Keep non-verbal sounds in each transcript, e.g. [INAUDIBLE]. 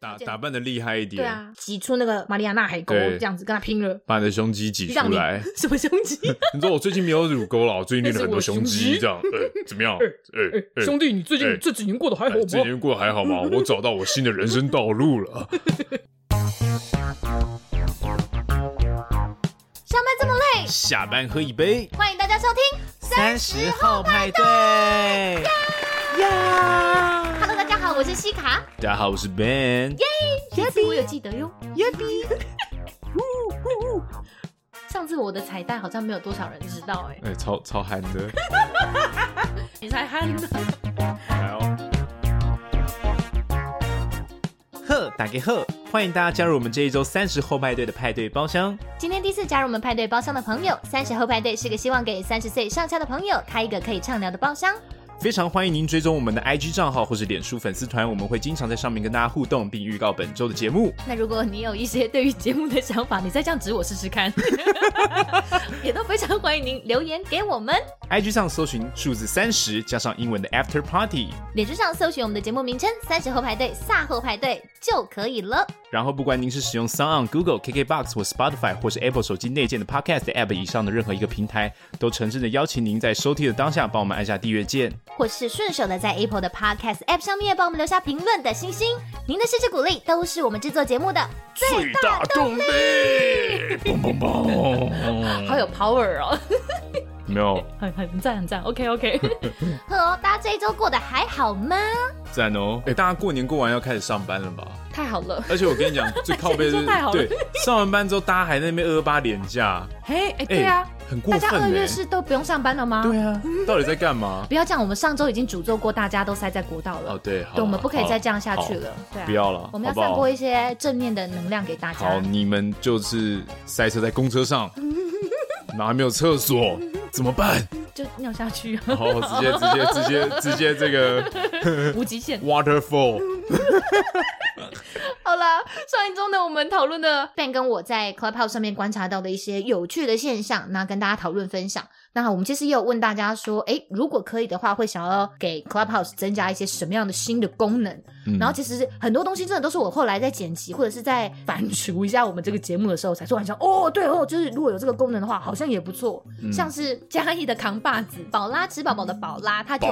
打打扮的厉害一点，对啊，挤出那个马里亚纳海沟这样子跟他拼了，把你的胸肌挤出来，[LAUGHS] 什么胸肌？[LAUGHS] 你说我最近没有乳沟了，我最近练了很多胸肌，这样，怎么样？[LAUGHS] 哎，兄弟，你最近这几年过得还好吗？这几年过得还好吗？我找到我新的人生道路了。上班这么累，下班喝一杯，欢迎大家收听三十后派对。好，我是西卡。大家好，我是 Ben。耶！这次我有记得哟。耶比。[LAUGHS] 上次我的彩蛋好像没有多少人知道哎。哎，超超憨的。[LAUGHS] 你才憨的。来哦。呵，打给呵，欢迎大家加入我们这一周三十后派对的派对包厢。今天第一次加入我们派对包厢的朋友，三十后派对是个希望给三十岁上下的朋友开一个可以畅聊的包厢。非常欢迎您追踪我们的 IG 账号或是脸书粉丝团，我们会经常在上面跟大家互动，并预告本周的节目。那如果你有一些对于节目的想法，你再这样指我试试看，[LAUGHS] 也都非常欢迎您留言给我们。IG 上搜寻数字三十加上英文的 After Party，脸书上搜寻我们的节目名称三十后派对、卅后派对就可以了。然后不管您是使用 SoundOn、Google、KKBox 或 Spotify，或是 Apple 手机内建的 Podcast App 以上的任何一个平台，都诚挚的邀请您在收听的当下帮我们按下订阅键，或是顺手的在 Apple 的 Podcast App 上面帮我们留下评论的星星。您的支持鼓励都是我们制作节目的最大动力。[LAUGHS] 好有 power 哦！[LAUGHS] [LAUGHS] 没有，很很赞很赞，OK OK。[LAUGHS] 呵，大家这一周过得还好吗？赞哦！哎，大家过年过完要开始上班了吧？太好了！而且我跟你讲，最靠背的 [LAUGHS] 是，对，上完班之后，大家还在那边二二八连假。嘿，哎，对啊，很过分。大家二月是都不用上班了吗？对啊，到底在干嘛？[LAUGHS] 不要这样，我们上周已经诅咒过，大家都塞在国道了。哦，对，对，我们不可以再这样下去了。对，不要了，我们要散播一些正面的能量给大家。好，你们就是塞车在公车上，哪还没有厕所？怎么办？就尿下去。然后直接直接直接直接这个 [LAUGHS] 无极限 waterfall。[LAUGHS] 好啦，上一周呢，我们讨论的 Ben 跟我在 Clubhouse 上面观察到的一些有趣的现象，那跟大家讨论分享。那我们其实也有问大家说，哎，如果可以的话，会想要给 Clubhouse 增加一些什么样的新的功能？嗯、然后其实很多东西真的都是我后来在剪辑或者是在 [LAUGHS] 反刍一下我们这个节目的时候，才突然想，哦，对哦，就是如果有这个功能的话，好像也不错。嗯、[LAUGHS] 像是嘉义的扛把子宝拉吃宝宝的宝拉，他就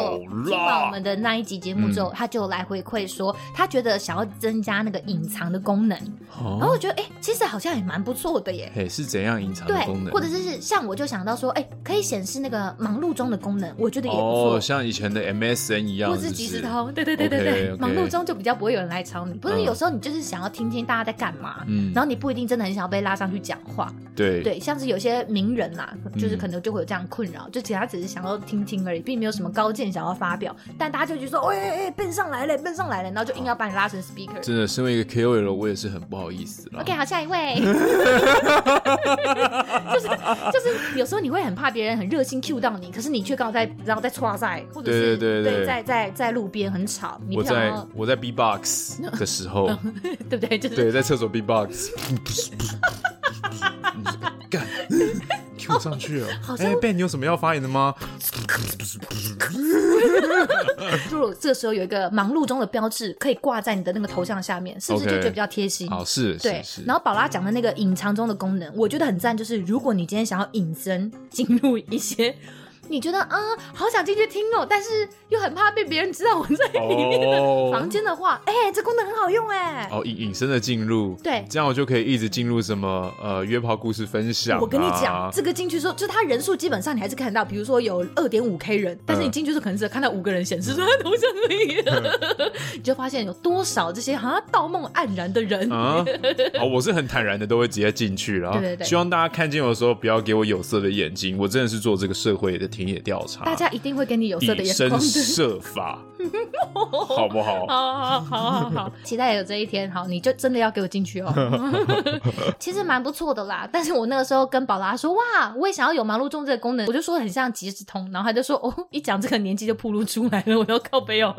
听完我们的那一集节目之后，嗯、他就来回馈说，他觉得想要增加那个隐藏的功能。哦、然后我觉得，哎，其实好像也蛮不错的耶。嘿，是怎样隐藏的功能？对，或者是像我就想到说，哎，可以显示那个忙碌中的功能，我觉得也不错。哦，像以前的 MSN 一样，或是即时通，对对对对对，okay, okay 忙碌中就比较不会有人来吵你。不是有时候你就是想要听听大家在干嘛，嗯，然后你不一定真的很想要被拉上去讲话，对对，像是有些名人啦，就是可能就会有这样困扰，嗯、就其实他只是想要听听而已，并没有什么高见想要发表，但大家就觉得说，哎哎哎，Ben 上来了，Ben 上来了，然后就硬要把你拉成 speaker。真的，身为一个 KOL，我也是很不好意思了。OK，好，下一位。就 [LAUGHS] 是 [LAUGHS] 就是，有时候你会很怕别人很热心 cue 到你，可是你却刚好在然后在剉赛，或者是对对对对，在在在路边很吵。你我在我在 B-box [LAUGHS] 的时候，[LAUGHS] 对不对？就是对，在厕所 B-box，[LAUGHS] 不是不是，干 cue 上去了。哎，Ben，你有什么要发言的吗？如果这个时候有一个忙碌中的标志，可以挂在你的那个头像下面，是不是就觉得比较贴心？哦，是，对。然后宝拉讲的那个隐藏中的功能，我觉得很赞，就是如果你今天想要隐身进入一些。你觉得啊、嗯，好想进去听哦，但是又很怕被别人知道我在里面的房间的话，哎、oh. 欸，这功能很好用哎。哦，隐隐身的进入，对，这样我就可以一直进入什么呃约炮故事分享、啊。我跟你讲，这个进去之后，就他人数基本上你还是看得到，比如说有二点五 K 人，但是你进去时候可能只看到五个人显示出来头像而已，你 [LAUGHS] 就发现有多少这些好像道梦黯然的人。啊，哦，我是很坦然的，都会直接进去了。对对对，希望大家看见我的时候不要给我有色的眼睛，我真的是做这个社会的田野调查。大家一定会给你有色的眼光，以身试法，[LAUGHS] 好不好？好好好好好，[LAUGHS] 期待有这一天。好，你就真的要给我进去哦。[LAUGHS] 其实蛮不错的啦，但是我那个时候跟宝拉说，哇，我也想要有忙碌中这个功能，我就说很像即时通，然后他就说，哦，一讲这个年纪就暴露出来了，我要靠背哦。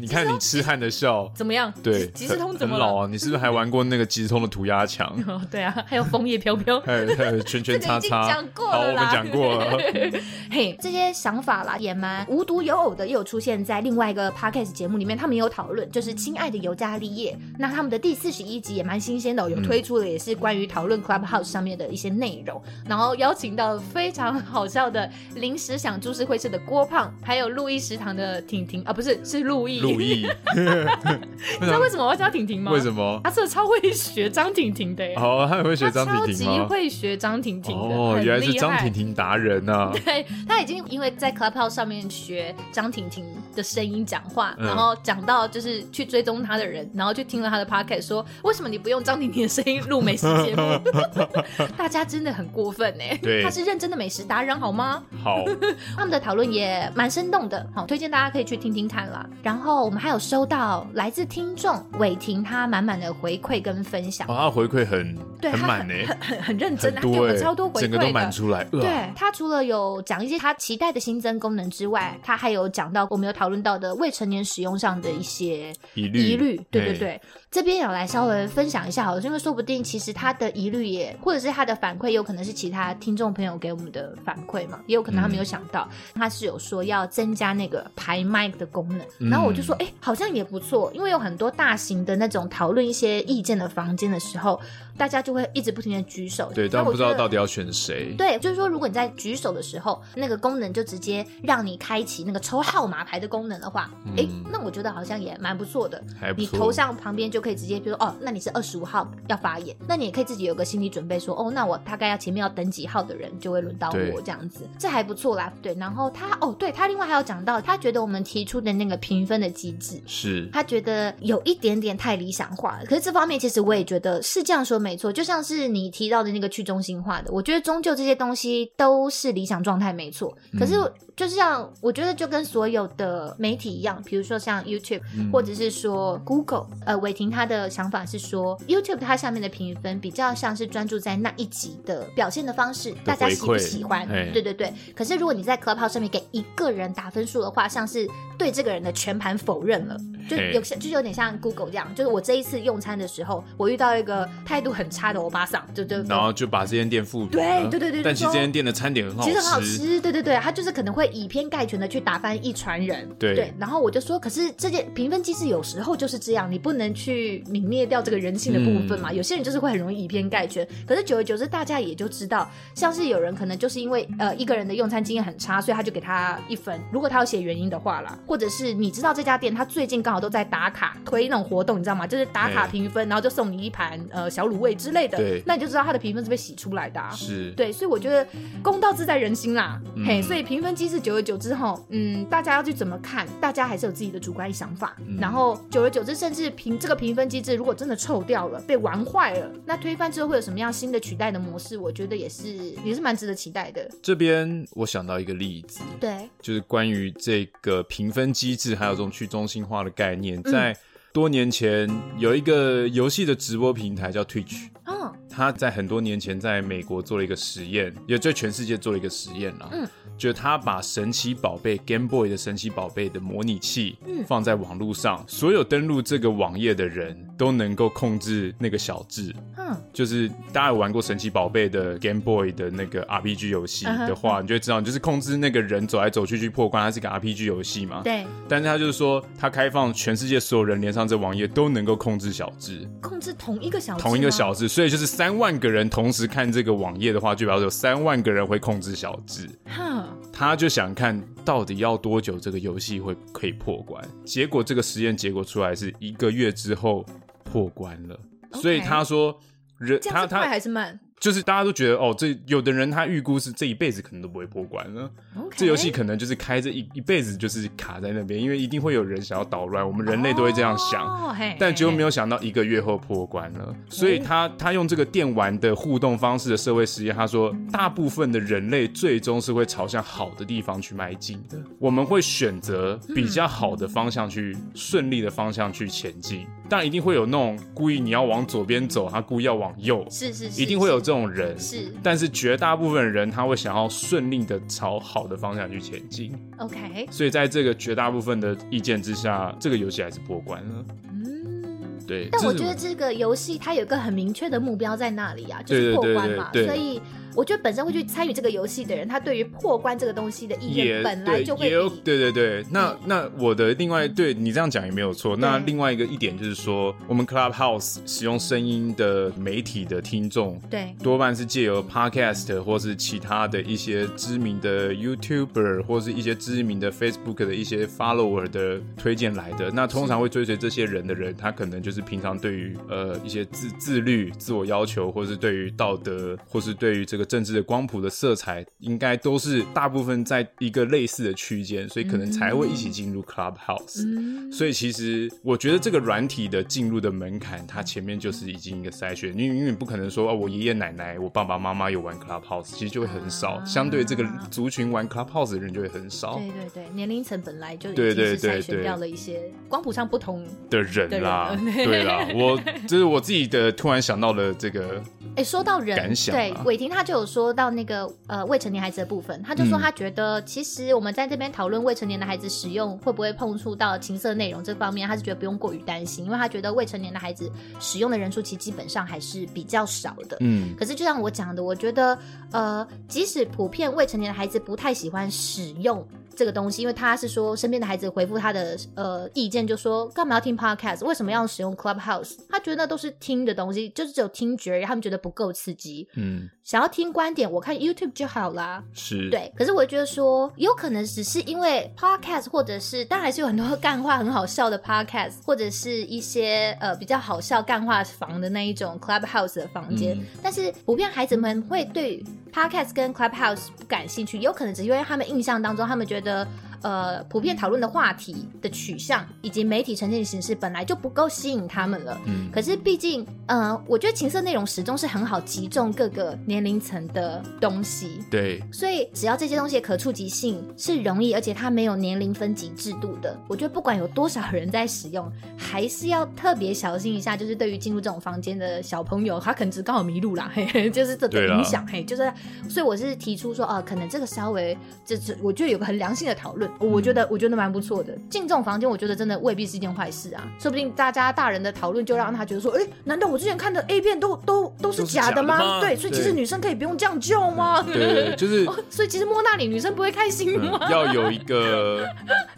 你看你痴汉的笑怎么样？对，即时通怎么老啊？你是不是还玩过那个即时通的涂鸦墙？对啊，还有枫叶飘飘，还有圈圈叉叉。讲过了，好，我们讲过了。[LAUGHS] 嘿，这些想法啦，也蛮无独有偶的，又有出现在另外一个 podcast 节目里面，他们也有讨论，就是《亲爱的尤加利叶》。那他们的第四十一集也蛮新鲜的，有推出的也是关于讨论 Clubhouse 上面的一些内容，嗯、然后邀请到非常好笑的临时想株式会社的郭胖，还有路易食堂的婷婷啊，不是是路易，路易，[LAUGHS] 你知道为什么我要叫婷婷吗？为什么？他真的超会学张婷婷的，哦，他很会学张婷婷吗？超级会学张婷婷的，哦，原来是张婷婷达人啊！[LAUGHS] 对，他已经因为在 Clubhouse 上面学张婷婷的声音讲话，然后讲到就是去追踪他的人，然后去听了他的 podcast，说为什么你不用张婷婷的声音录美食节目？[LAUGHS] 大家真的很过分哎！对，他是认真的美食达人好吗？好，[LAUGHS] 他们的讨论也蛮生动的，好，推荐大家可以去听听看啦。然后我们还有收到来自听众伟霆他满满的回馈跟分享，哦，他回馈很对很满呢，很很很认真，他给我们超多回馈，整个都满出来。对，他除了有讲一些他期待的新增功能之外，他还有讲到我们有讨论到的未成年使用上的一些疑虑，疑虑，对对对。这边有来稍微分享一下好了，因为说不定其实他的疑虑也，或者是他的反馈，有可能是其他听众朋友给我们的反馈嘛，也有可能他没有想到，嗯、他是有说要增加那个排麦的功能，嗯、然后我就说，哎，好像也不错，因为有很多大型的那种讨论一些意见的房间的时候，大家就会一直不停的举手，对，但不知道到底要选谁，对，就是说如果你在举手的时候，那个功能就直接让你开启那个抽号码牌的功能的话，哎、嗯，那我觉得好像也蛮不错的，还不错，你头像旁边就。可以直接，比如说哦，那你是二十五号要发言，那你也可以自己有个心理准备说，说哦，那我大概要前面要等几号的人就会轮到我这样子，这还不错啦。对，然后他哦，对他另外还有讲到，他觉得我们提出的那个评分的机制是，他觉得有一点点太理想化了。可是这方面其实我也觉得是这样说没错，就像是你提到的那个去中心化的，我觉得终究这些东西都是理想状态没错。可是就是像我觉得就跟所有的媒体一样，比如说像 YouTube、嗯、或者是说 Google，呃，伟霆。他的想法是说，YouTube 它下面的评分比较像是专注在那一集的表现的方式，大家喜不喜欢？对对对。可是如果你在 Clubhouse 上面给一个人打分数的话，像是对这个人的全盘否认了，就有些就是有点像 Google 这样，就是我这一次用餐的时候，我遇到一个态度很差的欧巴桑，就就然后就把这间店复对对对对，但其实这间店的餐点很好吃，其实很好吃，对对对，他就是可能会以偏概全的去打翻一船人，对对。然后我就说，可是这件评分机制有时候就是这样，你不能去泯灭掉。这个人性的部分嘛，嗯、有些人就是会很容易以偏概全。可是久而久之，大家也就知道，像是有人可能就是因为呃一个人的用餐经验很差，所以他就给他一分。如果他要写原因的话啦，或者是你知道这家店他最近刚好都在打卡推那种活动，你知道吗？就是打卡评分，然后就送你一盘呃小卤味之类的。对，那你就知道他的评分是被洗出来的、啊。是，对，所以我觉得公道自在人心啦。嗯、嘿，所以评分机制久而久之后，嗯，大家要去怎么看？大家还是有自己的主观想法。嗯、然后久而久之，甚至评这个评分机制如果真的臭掉了。被玩坏了，那推翻之后会有什么样新的取代的模式？我觉得也是也是蛮值得期待的。这边我想到一个例子，对，就是关于这个评分机制，还有这种去中心化的概念，嗯、在多年前有一个游戏的直播平台叫 Twitch，嗯，他在很多年前在美国做了一个实验，也在全世界做了一个实验啦，嗯。就他把神奇宝贝 Game Boy 的神奇宝贝的模拟器放在网络上，嗯、所有登录这个网页的人都能够控制那个小智。嗯，就是大家有玩过神奇宝贝的 Game Boy 的那个 RPG 游戏的话，嗯、你就会知道，你就是控制那个人走来走去去破关，它是一个 RPG 游戏嘛。对。但是他就是说，他开放全世界所有人连上这网页都能够控制小智，控制同一个小智，同一个小智，所以就是三万个人同时看这个网页的话，就表示有三万个人会控制小智。哼。他就想看到底要多久这个游戏会可以破关，结果这个实验结果出来是一个月之后破关了。所以他说人他他还是慢。就是大家都觉得哦，这有的人他预估是这一辈子可能都不会破关了。这游戏可能就是开这一一辈子就是卡在那边，因为一定会有人想要捣乱，我们人类都会这样想。Oh, hey, 但结果没有想到一个月后破关了。所以他他用这个电玩的互动方式的社会实验，他说大部分的人类最终是会朝向好的地方去迈进的。我们会选择比较好的方向去顺利的方向去前进。但一定会有那种故意你要往左边走，他故意要往右，是是是，一定会有这种人。是，但是绝大部分人他会想要顺利的朝好的方向去前进。OK，所以在这个绝大部分的意见之下，这个游戏还是过关了。嗯，对。但我觉得这个游戏它有一个很明确的目标在那里啊，就是破关嘛。所以我觉得本身会去参与这个游戏的人，他对于破关这个东西的意愿本来就会也有对对对。那那我的另外对你这样讲也没有错。那另外一个一点就是说，我们 Clubhouse 使用声音的媒体的听众，对，多半是借由 Podcast 或是其他的一些知名的 YouTuber 或是一些知名的 Facebook 的一些 Follower 的推荐来的。那通常会追随这些人的人，他可能就是平常对于呃一些自自律、自我要求，或是对于道德，或是对于这个政治的光谱的色彩，应该都是大部分在一个类似的区间，所以可能才会一起进入 Clubhouse。嗯。所以其实我觉得这个软体的进入的门槛，它前面就是已经一个筛选，因为因为不可能说哦，我爷爷奶奶、我爸爸妈妈有玩 Clubhouse，其实就会很少。啊、相对这个族群玩 Clubhouse 的人就会很少。对对对，年龄层本来就已经是筛选掉了一些光谱上不同的人啦。对啦，我 [LAUGHS] 这是我自己的突然想到了这个。哎，说到人，感想对伟霆他就有说到那个呃未成年孩子的部分，他就说他觉得其实我们在这边讨论未成年的孩子使用会不会碰触到情色内容这方面，他是觉得不用过于担心，因为他觉得未成年的孩子使用的人数其实基本上还是比较少的。嗯，可是就像我讲的，我觉得呃，即使普遍未成年的孩子不太喜欢使用。这个东西，因为他是说身边的孩子回复他的呃意见，就说干嘛要听 podcast？为什么要使用 Clubhouse？他觉得那都是听的东西，就是只有听觉，他们觉得不够刺激。嗯，想要听观点，我看 YouTube 就好啦。是，对。可是我觉得说，有可能只是因为 podcast，或者是当然还是有很多干话很好笑的 podcast，或者是一些呃比较好笑干话房的那一种 Clubhouse 的房间。嗯，但是普遍孩子们会对 podcast 跟 Clubhouse 不感兴趣，有可能只是因为他们印象当中，他们觉得。的呃，普遍讨论的话题的取向以及媒体呈现的形式本来就不够吸引他们了。嗯，可是毕竟，呃，我觉得情色内容始终是很好集中各个年龄层的东西。对，所以只要这些东西的可触及性是容易，而且它没有年龄分级制度的，我觉得不管有多少人在使用，还是要特别小心一下。就是对于进入这种房间的小朋友，他可能只刚好迷路啦，嘿嘿，就是这种影响，嘿，就是，所以我是提出说，呃，可能这个稍微就是我觉得有个很良性的讨论。我觉得我觉得蛮不错的，进这种房间，我觉得真的未必是一件坏事啊。说不定大家大人的讨论就让他觉得说，哎，难道我之前看的 A 片都都都是假的吗？对，所以其实女生可以不用这样叫吗？对，对，就是、哦。所以其实摸那里女生不会开心吗？嗯、要有一个，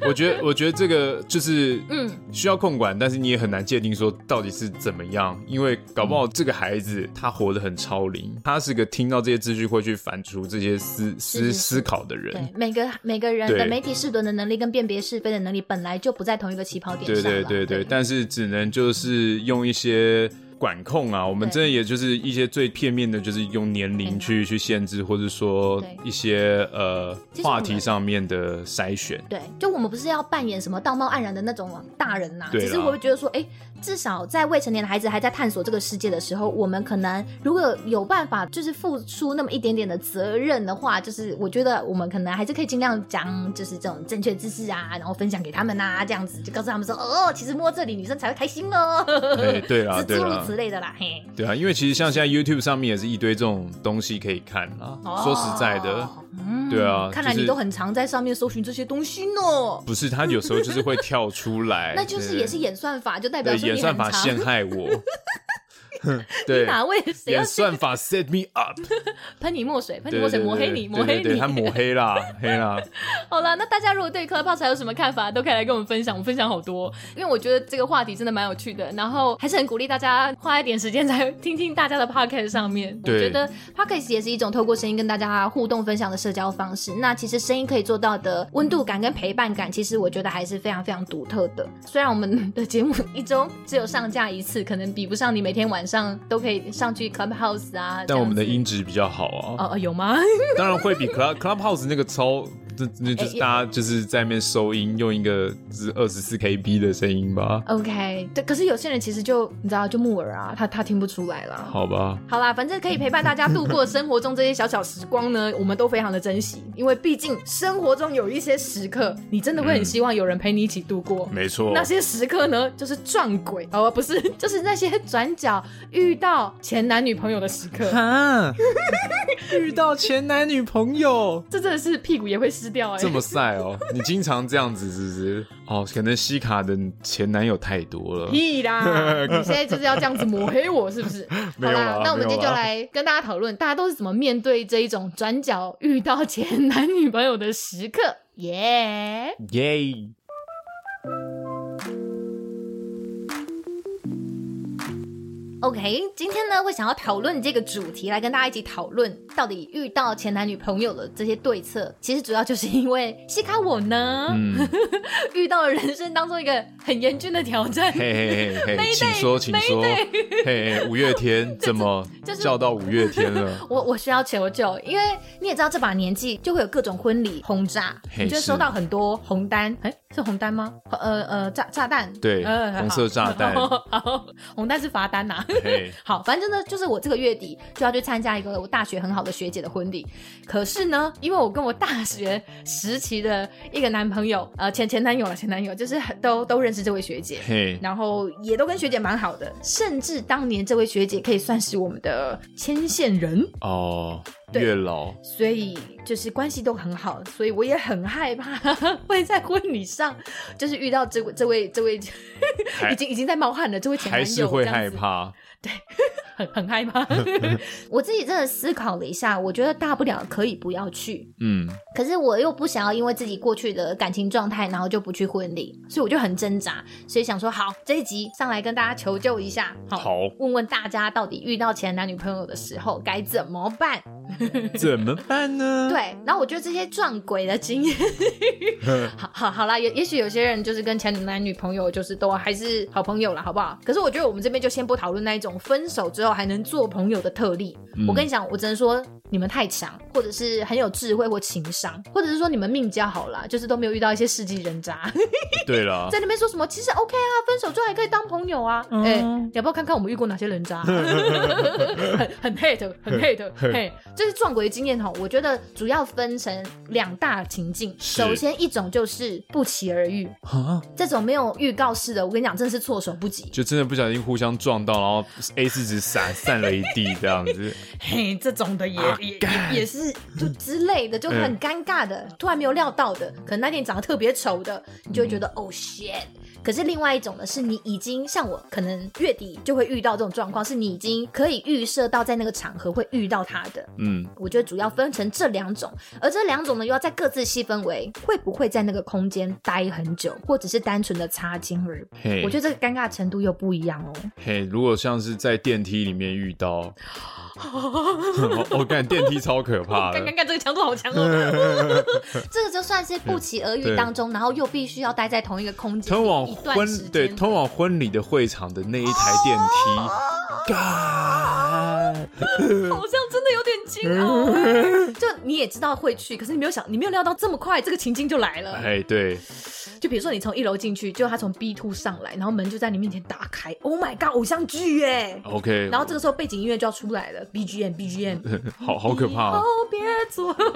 我觉得我觉得这个就是嗯需要控管，但是你也很难界定说到底是怎么样，因为搞不好这个孩子他活得很超龄，他是个听到这些资讯会去反刍这些思思思考的人。对，每个每个人的媒体识读的能力跟辨别是非的能力本来就不在同一个起跑点上。对对对对，对，但是只能就是用一些。管控啊，我们真的也就是一些最片面的，就是用年龄去去限制，或者说一些呃话题上面的筛选。对，就我们不是要扮演什么道貌岸然的那种大人呐、啊，只是我会觉得说，哎、欸，至少在未成年的孩子还在探索这个世界的时候，我们可能如果有办法，就是付出那么一点点的责任的话，就是我觉得我们可能还是可以尽量讲，就是这种正确知识啊，然后分享给他们啊，这样子就告诉他们说，哦，其实摸这里女生才会开心哦。对对啊，对啊。之类的啦，嘿，对啊，因为其实像现在 YouTube 上面也是一堆这种东西可以看啊。哦、说实在的，嗯，对啊，看来你都很常在上面搜寻这些东西呢。不是，他有时候就是会跳出来，[LAUGHS] 那就是也是演算法，就代表说演算法陷害我。[LAUGHS] 对，哪位谁要算法 set me up？[LAUGHS] 喷你墨水，喷你墨水，抹黑你，抹黑你，他抹黑啦，[LAUGHS] 黑啦。好了，那大家如果对 Clubhouse 还有什么看法，都可以来跟我们分享。我们分享好多，因为我觉得这个话题真的蛮有趣的。然后还是很鼓励大家花一点时间在听听大家的 Podcast 上面。我觉得 Podcast 也是一种透过声音跟大家互动分享的社交方式。那其实声音可以做到的温度感跟陪伴感，其实我觉得还是非常非常独特的。虽然我们的节目一周只有上架一次，可能比不上你每天晚上。上都可以上去 Clubhouse 啊，但我们的音质比较好啊。哦，有吗？当然会比 Club Clubhouse 那个超。这那就是大家就是在那边收音，用一个是二十四 KB 的声音吧。OK，对，可是有些人其实就你知道就木耳啊，他他听不出来啦。好吧，好啦，反正可以陪伴大家度过生活中这些小小时光呢，我们都非常的珍惜，因为毕竟生活中有一些时刻，你真的会很希望有人陪你一起度过。没错，那些时刻呢，就是撞鬼哦，不是，就是那些转角遇到前男女朋友的时刻。哈，遇到前男女朋友，[LAUGHS] 这真的是屁股也会湿。掉、欸、这么晒哦！[LAUGHS] 你经常这样子是不是？哦，可能西卡的前男友太多了。屁啦！[LAUGHS] 你现在就是要这样子抹黑我，是不是？好啦，那我们今天就来跟大家讨论，大家都是怎么面对这一种转角遇到前男女朋友的时刻。耶耶！OK，今天呢，会想要讨论这个主题，来跟大家一起讨论到底遇到前男女朋友的这些对策。其实主要就是因为西卡我呢，嗯、[LAUGHS] 遇到了人生当中一个很严峻的挑战。嘿嘿嘿嘿，请说，请说。嘿，嘿，五月天怎么 [LAUGHS] 叫到五月天了？[LAUGHS] 就是、我我需要求救，因为你也知道这把年纪就会有各种婚礼轰炸，你就收到很多红单。哎，是红单吗？呃呃，炸炸弹。对，呃、红色炸弹。红单是罚单呐、啊。[LAUGHS] 好，反正呢，就是我这个月底就要去参加一个我大学很好的学姐的婚礼。可是呢，因为我跟我大学时期的一个男朋友，呃，前前男友了，前男友就是都都认识这位学姐.然后也都跟学姐蛮好的，甚至当年这位学姐可以算是我们的牵线人哦。Oh. 月老，所以就是关系都很好，所以我也很害怕 [LAUGHS] 会在婚礼上就是遇到这位这位这位 [LAUGHS] 已经已经在冒汗了，这位前男友还是会害怕，对，[LAUGHS] 很很害怕。[LAUGHS] 我自己真的思考了一下，我觉得大不了可以不要去，嗯，可是我又不想要因为自己过去的感情状态，然后就不去婚礼，所以我就很挣扎，所以想说好这一集上来跟大家求救一下，好，好问问大家到底遇到前男女朋友的时候该怎么办。[LAUGHS] 怎么办呢？对，然后我觉得这些撞鬼的经验，好好好啦，也也许有些人就是跟前男女朋友就是都还是好朋友了，好不好？可是我觉得我们这边就先不讨论那一种分手之后还能做朋友的特例。嗯、我跟你讲，我只能说你们太强，或者是很有智慧或情商，或者是说你们命交好啦，就是都没有遇到一些世纪人渣。[LAUGHS] 对了啦，在那边说什么？其实 OK 啊，分手之后还可以当朋友啊。哎、嗯，要不要看看我们遇过哪些人渣？[LAUGHS] 很很 hate，很 hate，[LAUGHS] 嘿。这是撞鬼的经验哈，我觉得主要分成两大情境。首先一种就是不期而遇，蛤这种没有预告式的，我跟你讲，真的是措手不及，就真的不小心互相撞到，然后 A 四纸散散了一地这样子。[LAUGHS] 嘿，这种的也、啊、也也是就之类的，就很尴尬的，嗯、突然没有料到的，可能那天长得特别丑的，你就会觉得、嗯、哦 shit。可是另外一种呢，是你已经像我，可能月底就会遇到这种状况，是你已经可以预设到在那个场合会遇到他的。嗯，我觉得主要分成这两种，而这两种呢，又要再各自细分为会不会在那个空间待很久，或者是单纯的擦肩而过。我觉得这个尴尬程度又不一样哦。嘿，如果像是在电梯里面遇到。[LAUGHS] 我感觉电梯超可怕的，刚刚这个强度好强哦。[LAUGHS] 这个就算是不期而遇当中，然后又必须要待在同一个空间，通往婚对通往婚礼的会场的那一台电梯，好像真的有点惊哦。[LAUGHS] 就你也知道会去，可是你没有想，你没有料到这么快，这个情境就来了。哎，对。就比如说你从一楼进去，就他从 B two 上来，然后门就在你面前打开。Oh my god，偶像剧耶！OK，然后这个时候背景音乐就要出来了，BGM BGM，[LAUGHS] 好好可怕。哦，别做梦。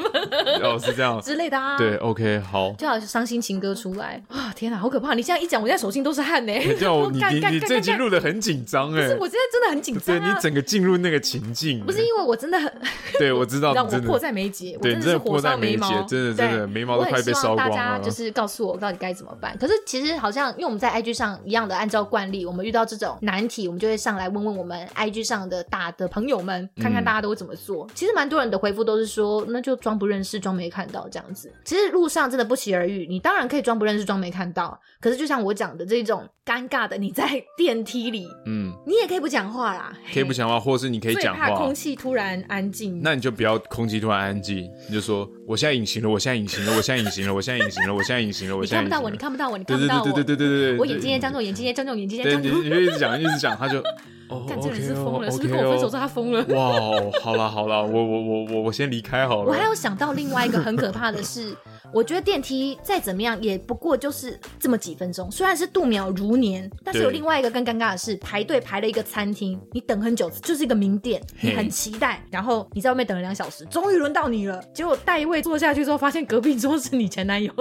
哦，是这样之类的啊。对，OK，好。就好像伤心情歌出来啊！天哪，好可怕！你现在一讲，我现在手心都是汗呢。[LAUGHS] 叫 [LAUGHS] 你你你这集录的很紧张哎。不是，我现在真的很紧张。对，你整个进入那个情境。不是因为我真的很。[LAUGHS] 对，我知道。让我迫在眉睫，我真的是火烧眉毛，真的真的眉毛都快被烧光了。大家就是告诉我到底该怎么办。可是其实好像，因为我们在 IG 上一样的，按照惯例，我们遇到这种难题，我们就会上来问问我们 IG 上的大的朋友们，看看大家都会怎么做。嗯、其实蛮多人的回复都是说，那就装不认识，装没看到这样子。其实路上真的不期而遇，你当然可以装不认识，装没看到。可是就像我讲的这种尴尬的，你在 [LAUGHS] 电梯里，嗯，你也可以不讲话啦，可以不讲话，或是你可以讲话。怕空气突然安静，那你就不要空气突然安静，你就说我现在隐形了，我现在隐形了，我现在隐形了，我现在隐形了，我现在隐形了，我现在看不到我，你看不到我，你看不到我。对对对对对对对，我眼睛也张着，眼睛也张着，眼睛也张着。你就一直讲，一直讲，他就，哦，这人是疯了，是不是跟我分手之后他疯了？哇，好了好了，我我我我我先离开好了。我还有想到另外一个很可怕的是，我觉得电梯再怎么样也不过就是这么几分钟，虽然是度秒如年，但是有另外一个更尴尬的是，排队排了一个餐厅，你等很久，就是一个名店，你很期待，然后你在外面等了两小时，终于轮到你了，结果带一位坐下去之后，发现隔壁桌是你前男友，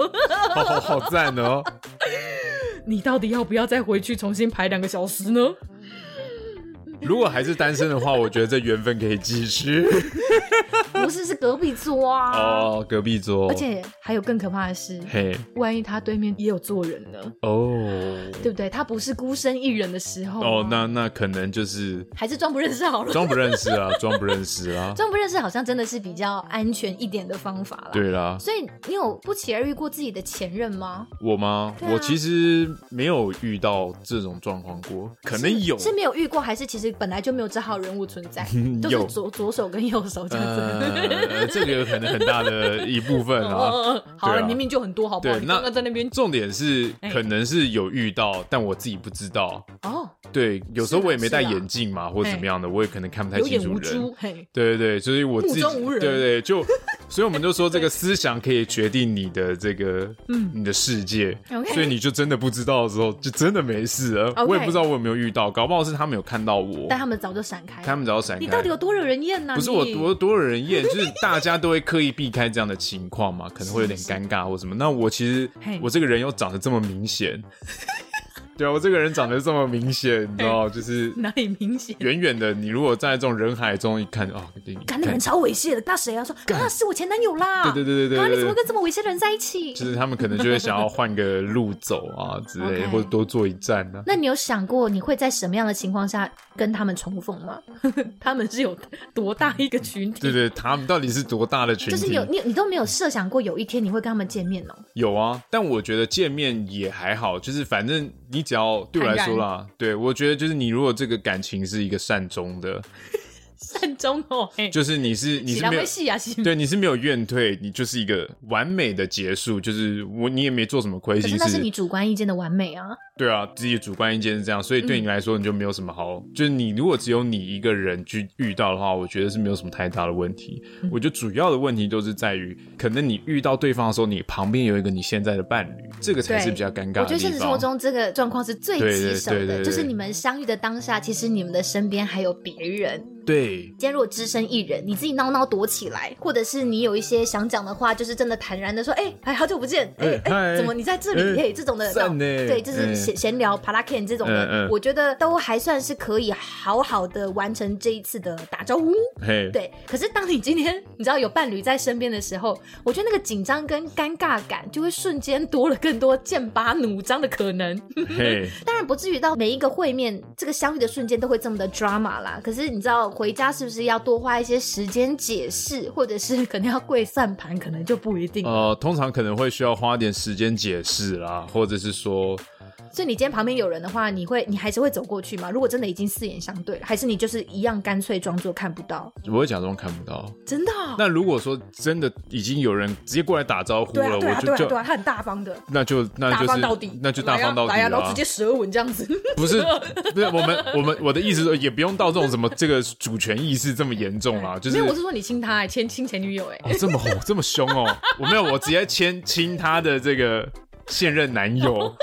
好好赞哦。[LAUGHS] 你到底要不要再回去重新排两个小时呢？如果还是单身的话，我觉得这缘分可以继续。不是，是隔壁桌啊！哦，隔壁桌。而且还有更可怕的是，嘿，万一他对面也有坐人呢？哦，对不对？他不是孤身一人的时候。哦，那那可能就是还是装不认识好了。装不认识啊，[LAUGHS] 装不认识啊。装不认识好像真的是比较安全一点的方法啦。对啦。所以你有不期而遇过自己的前任吗？我吗？啊、我其实没有遇到这种状况过，可能有是，是没有遇过，还是其实本来就没有这号人物存在，[LAUGHS] 都是左左手跟右手这样子。呃、这个有可能很大的一部分啊。[LAUGHS] 哦、好了，明明就很多，好不好？对，那在那边重点是可能是有遇到，但我自己不知道。哦，对，有时候我也没戴眼镜嘛，或者怎么样的，我也可能看不太清楚人。对对对，所以我自己对对对，就所以我们就说这个思想可以决定你的这个嗯你的世界。所以你就真的不知道的时候，就真的没事了。Okay. 我也不知道我有没有遇到，搞不好是他们有看到我，但他们早就闪开。他们早就闪开。你到底有多惹人厌呢？不是我多多惹人厌，就是大家都会刻意避开这样的情况嘛，可能会有点尴尬或什么。那我其实.我这个人又长得这么明显。对啊，我这个人长得这么明显，你知道，[LAUGHS] 就是哪里明显？远远的，你如果站在这种人海中一看，哦，你看那个人超猥亵的，那谁啊？说那是我前男友啦！对对对对对，啊，你怎么跟这么猥亵的人在一起？就是他们可能就会想要换个路走啊之类，[LAUGHS] 或者多坐一站呢。那你有想过你会在什么样的情况下跟他们重逢吗？[LAUGHS] 他们是有多大一个群体？对 [LAUGHS] 对，他们到底是多大的群体？就是有你，你都没有设想过有一天你会跟他们见面哦？有啊，但我觉得见面也还好，就是反正你只要对我来说。说啦，对，我觉得就是你如果这个感情是一个善终的。善终哦，就是你是你是没有对，你是没有怨退，你就是一个完美的结束，就是我你也没做什么亏心事，那是你主观意见的完美啊。对啊，自己的主观意见是这样，所以对你来说你就没有什么好，就是你如果只有你一个人去遇到的话，我觉得是没有什么太大的问题。我觉得主要的问题都是在于，可能你遇到对方的时候，你旁边有一个你现在的伴侣，这个才是比较尴尬的。我觉得现实生活中这个状况是最棘手的，就是你们相遇的当下，其实你们的身边还有别人。对，今天如果只身一人，你自己闹闹躲起来，或者是你有一些想讲的话，就是真的坦然的说，哎，哎，好久不见，哎哎，怎么你在这里？嘿，这种的，对，就是闲闲聊、帕拉 Ken 这种的，我觉得都还算是可以好好的完成这一次的打招呼。嘿，对。可是当你今天你知道有伴侣在身边的时候，我觉得那个紧张跟尴尬感就会瞬间多了更多剑拔弩张的可能。嘿，[LAUGHS] 当然不至于到每一个会面这个相遇的瞬间都会这么的 drama 啦。可是你知道。回家是不是要多花一些时间解释，或者是可能要跪算盘，可能就不一定。呃，通常可能会需要花点时间解释啦，或者是说。所以你今天旁边有人的话，你会你还是会走过去吗？如果真的已经四眼相对了，还是你就是一样干脆装作看不到？我会假装看不到，真的、哦。那如果说真的已经有人直接过来打招呼了，我就对、啊、对、啊、他很大方的，那就那就是大方到底，那就大方到底、啊，来呀、啊，然后直接舌吻这样子。不是，[LAUGHS] 不是我们我们我的意思说，也不用到这种什么这个主权意识这么严重啊，就是。没有，我是说你亲他、欸，亲亲前女友、欸，哎、哦，这么吼，这么凶哦，我没有，我直接亲亲他的这个现任男友。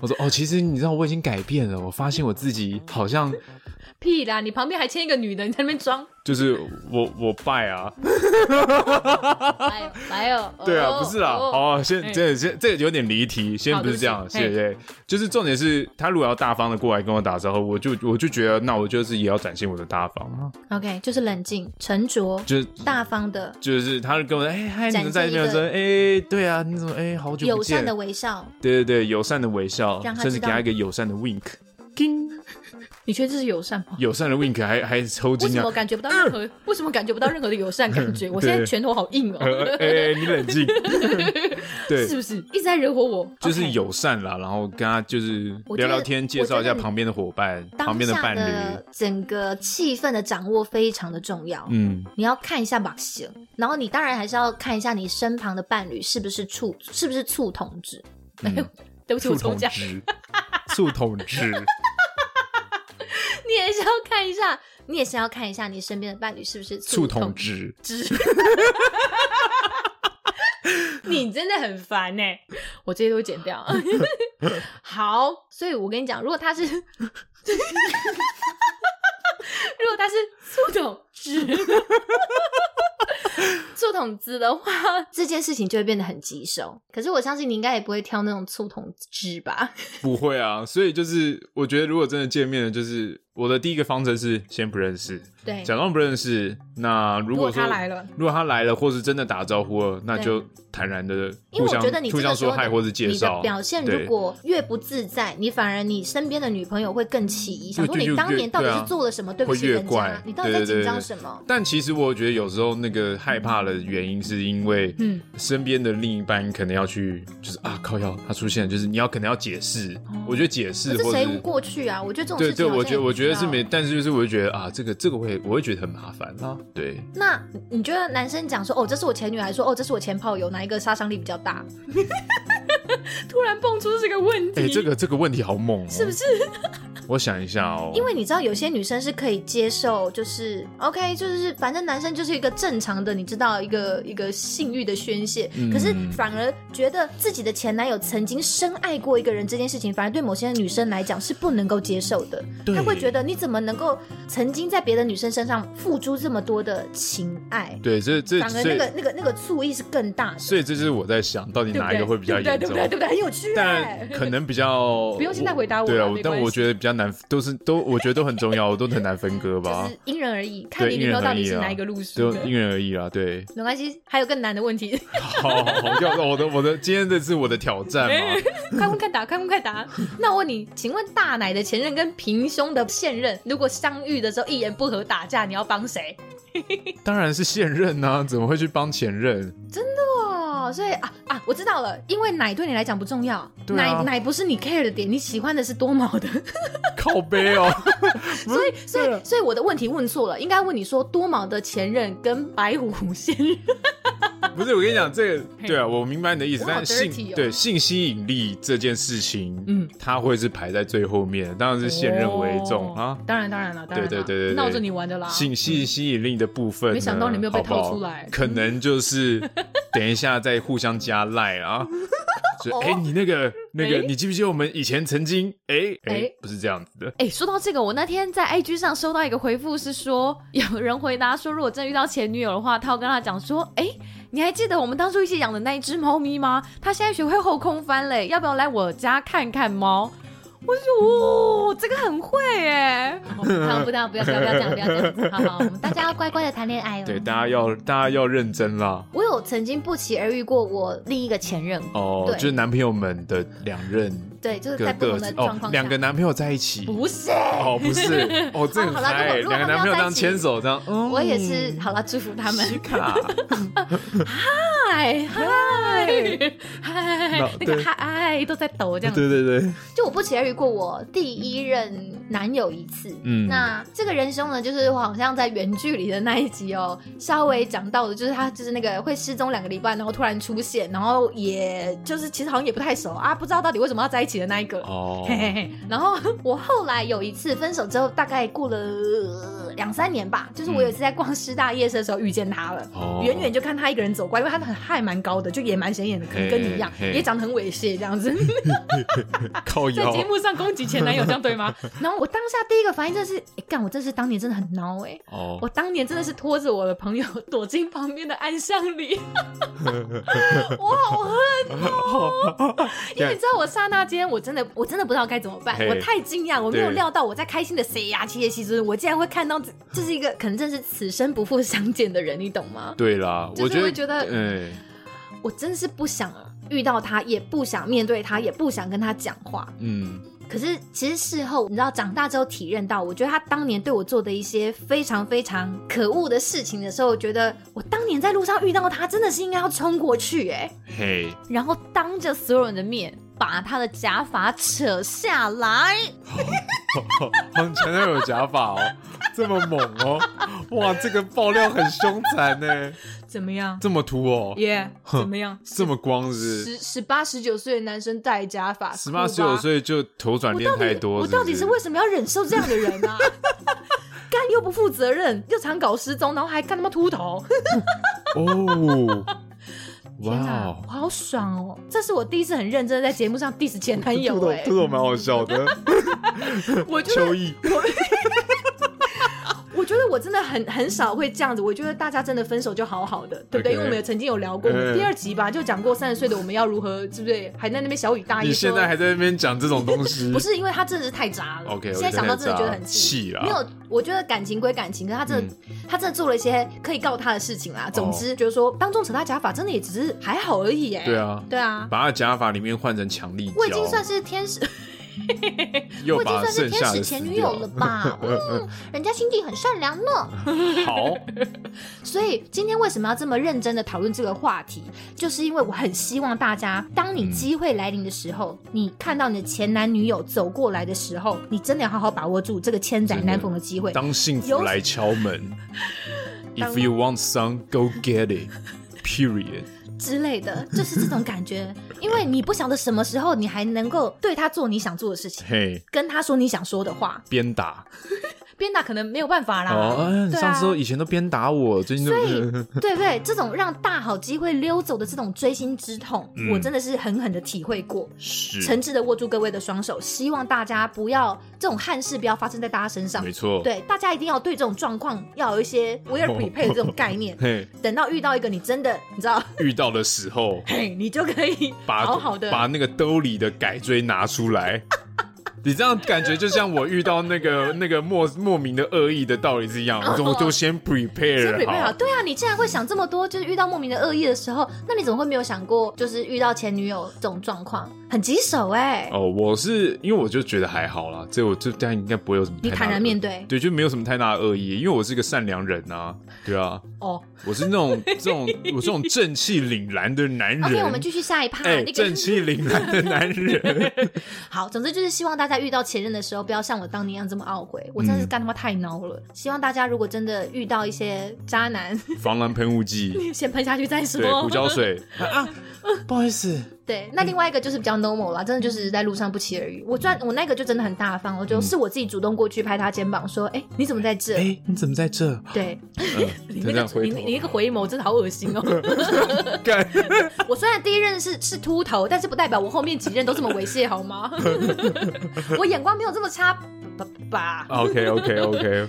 我说哦，其实你知道我已经改变了，我发现我自己好像屁啦！你旁边还牵一个女的，你在那边装。就是我我拜啊，来来哦，[LAUGHS] 对啊，不是啦，哦，先这这这有点离题，先不是这样，谢谢。就是重点是他如果要大方的过来跟我打招呼，我就我就觉得那我就是也要展现我的大方啊。OK，就是冷静沉着，就是大方的，就是他跟我说，哎嗨，你们在这边说，哎，对啊，你怎么哎好久不见，友善的微笑，对对对，友善的微笑，甚至给他一个友善的 wink。你觉得这是友善吗？友善的 wink 还还抽筋啊？为什么感觉不到任何？为什么感觉不到任何的友善感觉？[LAUGHS] 我现在拳头好硬哦！哎，你冷静，[LAUGHS] 对，是不是一直在惹火我？就是友善啦，然后跟他就是聊聊天，介绍一下旁边的伙伴、旁边的伴侣，整个气氛的掌握非常的重要。嗯，你要看一下把戏，然后你当然还是要看一下你身旁的伴侣是不是醋，是不是醋同志？没有，[LAUGHS] 对不起，我重讲，醋桶子。[LAUGHS] 你也是要看一下，你也是要看一下你身边的伴侣是不是醋桶汁。[LAUGHS] 你真的很烦呢，我这些都剪掉。[LAUGHS] 好，所以我跟你讲，如果他是，如果他是醋桶汁。[LAUGHS] 醋桶汁的话，[LAUGHS] 这件事情就会变得很棘手。可是我相信你应该也不会挑那种醋桶汁吧？[LAUGHS] 不会啊，所以就是我觉得，如果真的见面了，就是我的第一个方针是先不认识，对，假装不认识。那如果说如果他来了，如果他来了，或是真的打招呼了，那就坦然的互相互相说嗨，或是介绍。表现如果越不自在，你反而你身边的女朋友会更起疑，想说你当年到底是做了什么对不起人家？你到底在紧张什么？但其实我觉得有时候那个害怕的原因是因为，嗯，身边的另一半可能要去，就是啊靠腰他出现，就是你要可能要解释。我觉得解释或者谁无过去啊？我觉得这种事对对，我觉得我觉得是没，但是就是我会觉得啊，这个这个会我会觉得很麻烦啊。对，那你觉得男生讲说哦，这是我前女友，还说哦，这是我前炮友，哪一个杀伤力比较大？[LAUGHS] 突然蹦出这个问题，哎，这个这个问题好猛哦，是不是？我想一下哦，因为你知道有些女生是可以接受，就是 OK，就是反正男生就是一个正常的，你知道一个一个性欲的宣泄，嗯、可是反而觉得自己的前男友曾经深爱过一个人这件事情，反而对某些女生来讲是不能够接受的。对她会觉得你怎么能够曾经在别的女生身上付出这么多的情爱？对，这这反而那个那个那个醋意是更大的。所以这就是我在想到底哪一个会比较严重？对不对？对不对？很有趣。但可能比较不用现在回答我。对啊，但我觉得比较难，都是都我觉得都很重要，都很难分割吧。就是因人而异，看你女朋友到底是哪一个路数。都因人而异啦，对。没关系，还有更难的问题。好，好，好，要我的我的今天这是我的挑战嘛？快问快答，快问快答。那我问你，请问大奶的前任跟平胸的现任，如果相遇的时候一言不合打架，你要帮谁？[LAUGHS] 当然是现任啊，怎么会去帮前任？真的哦，所以啊啊，我知道了，因为奶对你来讲不重要，奶奶不是你 care 的点，你喜欢的是多毛的。靠背哦，所以所以所以我的问题问错了，应该问你说多毛的前任跟白虎现任。不是，我跟你讲，这个 [LAUGHS] 对啊，我明白你的意思，但是性对性吸引力这件事情，嗯，它会是排在最后面，当然是现任为重啊。当然，当然了，对对对对，闹着你玩的啦。性性吸引力的部分，没想到你没有被套出来，可能就是 [LAUGHS] 等一下再互相加赖啊。[LAUGHS] 就哎，你那个那个，你记不记得我们以前曾经哎哎，不是这样子的。哎，说到这个，我那天在 IG 上收到一个回复，是说 [LAUGHS] 有人回答说，如果真遇到前女友的话，他要跟他讲说，哎。你还记得我们当初一起养的那一只猫咪吗？它现在学会后空翻嘞，要不要来我家看看猫？我说，哦，这个很会哎！不要不要不要不要这样不要这样，好好，我们大家要乖乖的谈恋爱哦。对，大家要大家要认真啦。我有曾经不期而遇过我另一个前任哦，就是男朋友们的两任。对，就是在不同的状况下，两个男朋友在一起，不是。哦，不是。[LAUGHS] 哦，这很嗨，两个男朋友这样牵手这样，嗯。我也是，好了，祝福他们。嗨嗨嗨，那个嗨都在抖，这样。对对对，就我不期而遇过我第一任男友一次，嗯，那这个仁兄呢，就是我好像在远距离的那一集哦，稍微讲到的，就是他就是那个会失踪两个礼拜，然后突然出现，然后也就是其实好像也不太熟啊，不知道到底为什么要在一起的那一个。哦，嘿嘿嘿。然后 [LAUGHS] 我后来有一次分手之后，大概过了两三年吧，就是我有一次在逛师大夜市的时候遇见他了，远远就看他一个人走过来，因为他很还蛮高的，就也蛮显眼的，可能跟你一样，也长得很猥亵这样子。[LAUGHS] [LAUGHS] 在节目上攻击前男友，这样对吗？然后我当下第一个反应就是，哎干，我这是当年真的很孬哎，我当年真的是拖着我的朋友躲进旁边的暗巷里，我好恨哦，因为你知道我刹那间我真的我真的不知道该怎么办，我太惊讶，我没有料到我在开心的塞牙切其实我竟然会看到这这是一个可能真是此生不复相见的人，你懂吗？对啦，我就会觉得，嗯，我真是不想遇到他，也不想面对他，也不想跟他讲话。嗯，可是其实事后，你知道，长大之后体认到，我觉得他当年对我做的一些非常非常可恶的事情的时候，我觉得我当年在路上遇到他，真的是应该要冲过去，哎，嘿，然后当着所有人的面把他的假发扯下来。他前男友假发哦，这么猛哦，哇，这个爆料很凶残呢。怎么样？这么秃哦？耶，yeah, 怎么样？这么光是？十十八十九岁的男生戴假发，十八十九岁就头转变太多是是？我到底是为什么要忍受这样的人啊？[LAUGHS] 干又不负责任，又常搞失踪，然后还干他妈秃头。哦，天好爽哦！这是我第一次很认真在节目上 diss 前男友，哎，这种蛮好笑的。[LAUGHS] 我就秋意。觉得我真的很很少会这样子。我觉得大家真的分手就好好的，对不对？Okay. 因为我们也曾经有聊过，uh, 第二集吧，就讲过三十岁的我们要如何，是不是？还在那边小雨大意。你现在还在那边讲这种东西？[LAUGHS] 不是，因为他真的是太渣了。OK，现在想到真的觉得很气了。没有，我觉得感情归感情，可是他真的、嗯、他真的做了一些可以告他的事情啦。总之就是说，当众扯他假发，真的也只是还好而已。哎，对啊，对啊，把他假发里面换成强力胶，我已经算是天使。我已经算是天使前女友了吧？[LAUGHS] 嗯，人家心地很善良呢。[LAUGHS] 好，[LAUGHS] 所以今天为什么要这么认真的讨论这个话题？就是因为我很希望大家，当你机会来临的时候，嗯、你看到你的前男女友走过来的时候，你真的要好好把握住这个千载难逢的机会。当幸福来敲门，If you want some, go get it. Period. 之类的，[LAUGHS] 就是这种感觉，因为你不晓得什么时候你还能够对他做你想做的事情，嘿，跟他说你想说的话，鞭打。鞭打可能没有办法啦。哦，上次说以前都鞭打我，最近都。所以，[LAUGHS] 对不对？这种让大好机会溜走的这种锥心之痛，嗯、我真的是狠狠的体会过。是。诚挚的握住各位的双手，希望大家不要这种憾事不要发生在大家身上。没错。对，大家一定要对这种状况要有一些 we are prepared 这种概念。[LAUGHS] 嘿。等到遇到一个你真的你知道遇到的时候，[LAUGHS] 嘿，你就可以好好的把，把那个兜里的改锥拿出来。你这样感觉就像我遇到那个 [LAUGHS] 那个莫莫名的恶意的道理是一样，[LAUGHS] 我就先 prepare 先 prepare 好。对啊，你竟然会想这么多，就是遇到莫名的恶意的时候，那你怎么会没有想过，就是遇到前女友这种状况？很棘手哎、欸！哦，我是因为我就觉得还好啦，这我这这样应该不会有什么太大。你坦然面对，对，就没有什么太大的恶意，因为我是一个善良人啊，对啊。哦，我是那种 [LAUGHS] 这种我这种正气凛然的男人。OK，我们继续下一趴。哎、欸，正气凛然的男人。[LAUGHS] 好，总之就是希望大家遇到前任的时候，不要像我当年一样这么懊悔。我真的是干他妈太孬了。嗯、希望大家如果真的遇到一些渣男，防狼喷雾剂，[LAUGHS] 先喷下去再说。对，胡椒水啊，不好意思。对，那另外一个就是比较 normal 啦，真的就是在路上不期而遇。我专我那个就真的很大方，我就是我自己主动过去拍他肩膀，说：“哎、欸，你怎么在这？哎、欸，你怎么在这？”对，呃、[LAUGHS] 你那个你你那个回眸真的好恶心哦。[LAUGHS] [LAUGHS] 我虽然第一任是是秃头，但是不代表我后面几任都这么猥亵，好吗？我眼光没有这么差。爸爸，OK OK OK，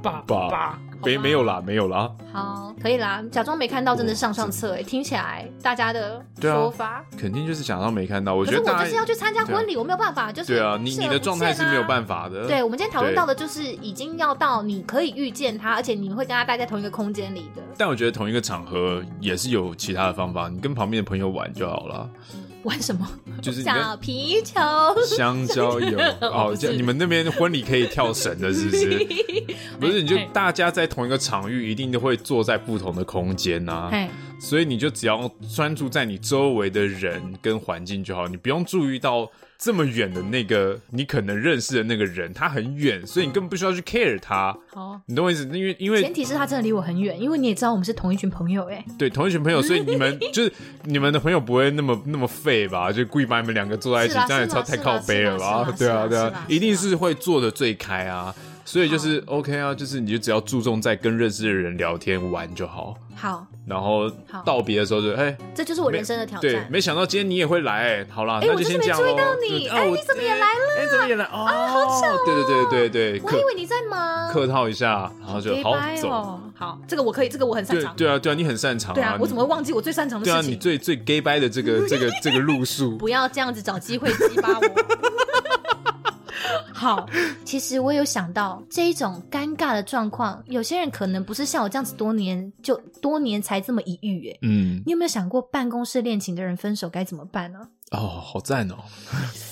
爸爸爸，没没有啦，没有啦，好，可以啦，假装没看到，真的上上策哎，听起来大家的说法肯定就是假装没看到。我觉得我就是要去参加婚礼，我没有办法，就是对啊，你你的状态是没有办法的。对，我们今天讨论到的就是已经要到你可以遇见他，而且你会跟他待在同一个空间里的。但我觉得同一个场合也是有其他的方法，你跟旁边的朋友玩就好了。玩什么？就是小皮球、香蕉油 [LAUGHS] 哦，这你们那边婚礼可以跳绳的，是不是？[LAUGHS] 不是，你就大家在同一个场域，一定都会坐在不同的空间呐、啊。所以你就只要专注在你周围的人跟环境就好，你不用注意到。这么远的那个你可能认识的那个人，他很远，所以你根本不需要去 care 他。好，你懂我意思？因为因为前提是他真的离我很远，因为你也知道我们是同一群朋友，哎，对，同一群朋友，所以你们就是你们的朋友不会那么那么废吧？就故意把你们两个坐在一起，这样也超太靠背了吧？对啊，对啊，一定是会坐的最开啊。所以就是 OK 啊，就是你就只要注重在跟认识的人聊天玩就好。好，然后道别的时候就哎，这就是我人生的挑战。对，没想到今天你也会来，好啦，哎，那就先这样。我就是没注意到你，哎，你怎么也来了？哎，怎么也来？哦，好巧。对对对对对，我还以为你在忙。客套一下，然后就好走。好，这个我可以，这个我很擅长。对啊，对啊，你很擅长。对啊，我怎么会忘记我最擅长的事情？对啊，你最最 gay 掰的这个 [LAUGHS] 这个这个路数。不要这样子找机会激发我。好，其实我有想到这一种尴尬的状况，有些人可能不是像我这样子多年就多年才这么一遇，哎，嗯，你有没有想过办公室恋情的人分手该怎么办呢？哦，好赞哦！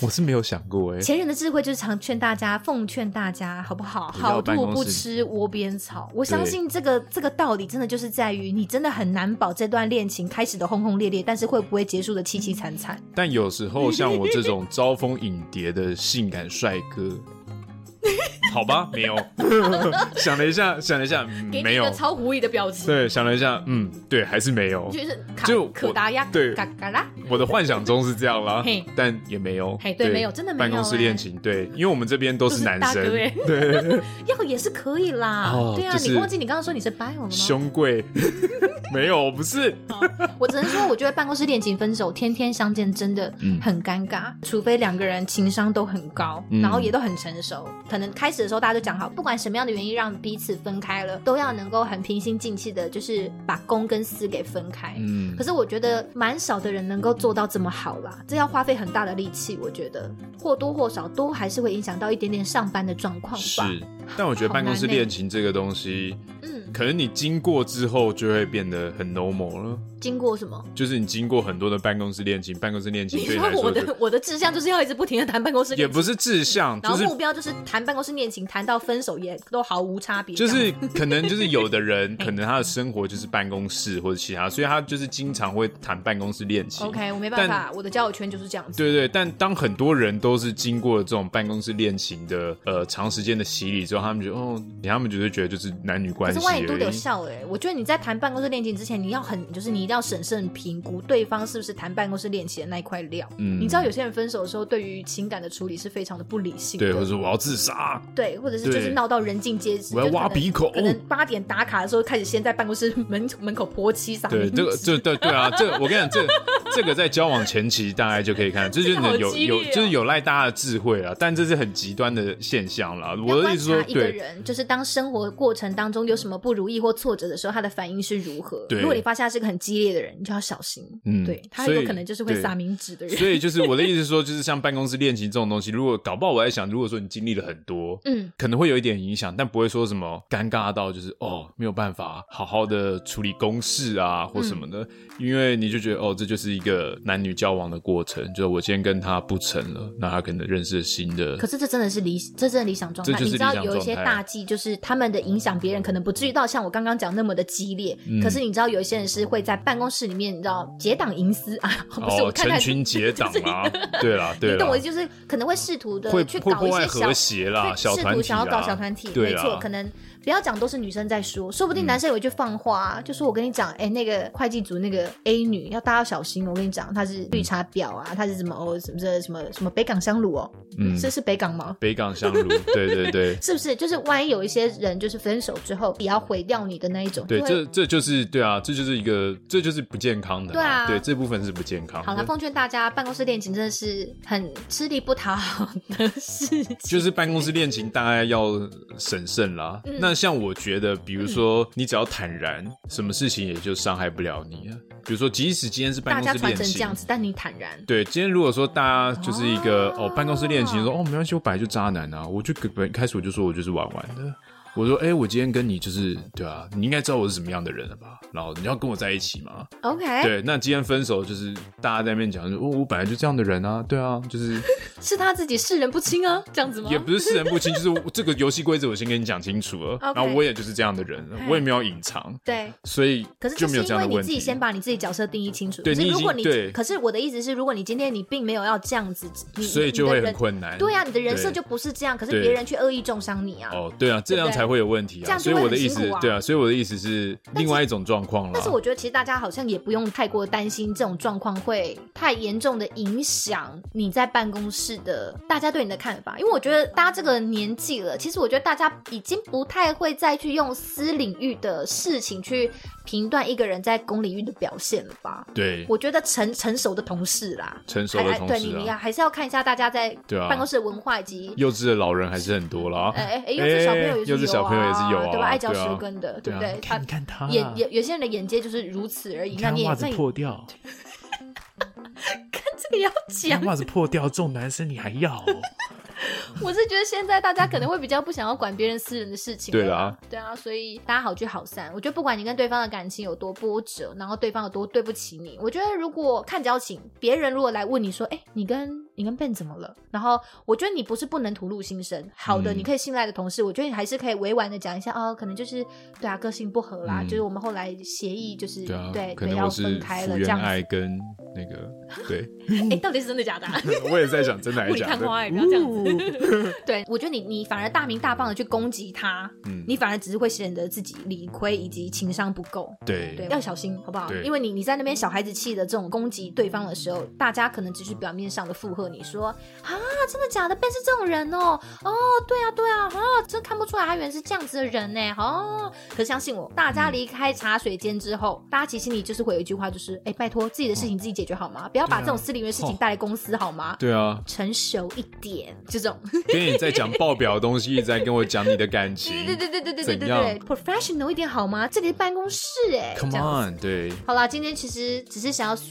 我是没有想过哎。前人的智慧就是常劝大家，奉劝大家，好不好？好兔不吃窝边草。我相信这个这个道理真的就是在于，你真的很难保这段恋情开始的轰轰烈烈，但是会不会结束的凄凄惨惨。但有时候像我这种招蜂引蝶的性感帅哥。[LAUGHS] 好吧，没有。[LAUGHS] 想了一下，想了一下，没有。超狐疑的表情。对，想了一下，嗯，对，还是没有。就是就可达鸭，对，嘎嘎啦。我的幻想中是这样啦，但也没有。嘿，对，没有，真的没有。办公室恋情，对，因为我们这边都是男生，对，[LAUGHS] 要也是可以啦。对啊，你忘记你刚刚说你是 bio 了吗？胸贵，没有，不是。我只能说，我觉得办公室恋情分手，天天相见真的很尴尬，除非两个人情商都很高，然后也都很成熟。可能开始的的时候，大家都讲好，不管什么样的原因让彼此分开了，都要能够很平心静气的，就是把公跟私给分开。嗯，可是我觉得蛮少的人能够做到这么好啦，这要花费很大的力气，我觉得或多或少都还是会影响到一点点上班的状况吧。是，但我觉得办公室恋情这个东西，嗯，可能你经过之后就会变得很 normal 了。经过什么？就是你经过很多的办公室恋情，办公室恋情对你来说，我的我的志向就是要一直不停的谈办公室恋情，也不是志向，然后目标就是谈办公室恋情，谈到分手也都毫无差别。就是可能就是有的人，[LAUGHS] 可能他的生活就是办公室或者其他，所以他就是经常会谈办公室恋情。OK，我没办法，我的交友圈就是这样子。对对，但当很多人都是经过了这种办公室恋情的呃长时间的洗礼之后，他们觉得哦，他们觉得觉得就是男女关系。都有效哎，我觉得你在谈办公室恋情之前，你要很就是你一定要审慎评。估对方是不是谈办公室恋情的那一块料。嗯，你知道有些人分手的时候，对于情感的处理是非常的不理性的。对，或者说我要自杀。对，或者是就是闹到人尽皆知。我要挖鼻孔。可能八点打卡的时候，开始先在办公室门门口泼漆撒。对，这个这对对啊，这个我跟你讲，这这个在交往前期大概就可以看，这就是有有就是有赖大家的智慧啊。但这是很极端的现象啦。我的意思说，一个人就是当生活过程当中有什么不如意或挫折的时候，他的反应是如何？对，如果你发现他是个很激烈的人，你就要小心。嗯，对。他有可能就是会撒冥纸的人，所以就是我的意思是说，[LAUGHS] 就是像办公室恋情这种东西，如果搞不好我在想，如果说你经历了很多，嗯，可能会有一点影响，但不会说什么尴尬到就是哦没有办法好好的处理公事啊或什么的，嗯、因为你就觉得哦这就是一个男女交往的过程，就是我今天跟他不成了，那他可能认识了新的，可是这真的是理，这真的理想状态。你知道有一些大忌，就是他们的影响别人可能不至于到像我刚刚讲那么的激烈，嗯、可是你知道有一些人是会在办公室里面，你知道结党营私啊。[LAUGHS] 不是我看看成群结党啊，[LAUGHS] 对啦，对啦，你懂我就是可能会试图的去搞一些和谐啦，小团体，想要搞小团体，没错，可能。不要讲都是女生在说，说不定男生有一句放话，就说我跟你讲，哎，那个会计组那个 A 女要大家要小心，我跟你讲，她是绿茶婊啊，她是什么哦，什么什么什么北港香炉哦，嗯，这是北港吗？北港香炉，对对对，[LAUGHS] 是不是？就是万一有一些人就是分手之后也要毁掉你的那一种，对，这这就是对啊，这就是一个这就是不健康的，对啊，对，这部分是不健康。好了，奉劝大家，办公室恋情真的是很吃力不讨好的事情，就是办公室恋情大概要审慎啦。那像我觉得。比如说，你只要坦然，什么事情也就伤害不了你了。比如说，即使今天是办公室恋情，大家传成这样子，但你坦然。对，今天如果说大家就是一个哦，哦，办公室恋情，说哦没关系，我本来就渣男啊，我就本开始我就说我就是玩玩的。我说，哎、欸，我今天跟你就是，对啊，你应该知道我是什么样的人了吧？然后你要跟我在一起吗？OK。对，那今天分手就是大家在那边讲，说，我我本来就这样的人啊，对啊，就是 [LAUGHS] 是他自己世人不清啊，这样子吗？也不是世人不清，就是这个游戏规则我先跟你讲清楚了，Okay. 然后我也就是这样的人，我也没有隐藏，对，所以可是就没有这样的问题。因为你自己先把你自己角色定义清楚，对，如果你，对，可是我的意思是，如果你今天你并没有要这样子，所以就会很困难。对啊，你的人设就不是这样，可是别人却恶意重伤你啊。哦，对啊，这样才会有问题啊。所以我的意思，对啊，所以我的意思是另外一种状况了。但是我觉得其实大家好像也不用太过担心这种状况会太严重的影响你在办公室的大家对你的看法，因为我觉得大家这个年纪了，其实我觉得大家已经不太会再去用私领域的事情去评断一个人在公领域的表现了吧？对，我觉得成成熟的同事啦，成熟的同事，对你你还是要看一下大家在办公室的文化以及幼稚的老人还是很多啦。哎哎，幼稚小朋友也是有啊，幼稚小朋友也是有啊。对吧？爱嚼舌根的，对不对？他你看他眼有有些人的眼界就是如此而已。那你袜子破掉，看这个要讲，袜子破掉，这种男生你还要？[LAUGHS] 我是觉得现在大家可能会比较不想要管别人私人的事情，对啊，对啊，所以大家好聚好散。我觉得不管你跟对方的感情有多波折，然后对方有多对不起你，我觉得如果看交情，别人如果来问你说，哎，你跟你跟 Ben 怎么了？然后我觉得你不是不能吐露心声，好的，你可以信赖的同事，我觉得你还是可以委婉的讲一下，哦，可能就是对啊，个性不合啦，就是我们后来协议就是对，可能要分开了这样。爱跟那个对，[LAUGHS] 哎，到底是真的假的？[LAUGHS] 我也在想，真的还是 [LAUGHS] 假的？不要这样子。对，我觉得你你反而大明大放的去攻击他，嗯，你反而只是会显得自己理亏以及情商不够。对对，要小心，好不好？因为你你在那边小孩子气的这种攻击对方的时候，大家可能只是表面上的附和你说啊，真的假的？Ben 是这种人哦，哦，对啊对啊，啊，真看不不出来他原来是这样子的人呢。哦，可相信我，大家离开茶水间之后，嗯、大家其实心里就是会有一句话，就是哎，拜托自己的事情自己解决好吗？不要把这种私领域的事情带来公司好吗？对啊，成熟一点，这种跟你在讲报表的东西，一直在跟我讲你的感情，[LAUGHS] 对对对对对对对对，professional 一点好吗？这里是办公室哎，Come on，对，好啦，今天其实只是想要 [LAUGHS]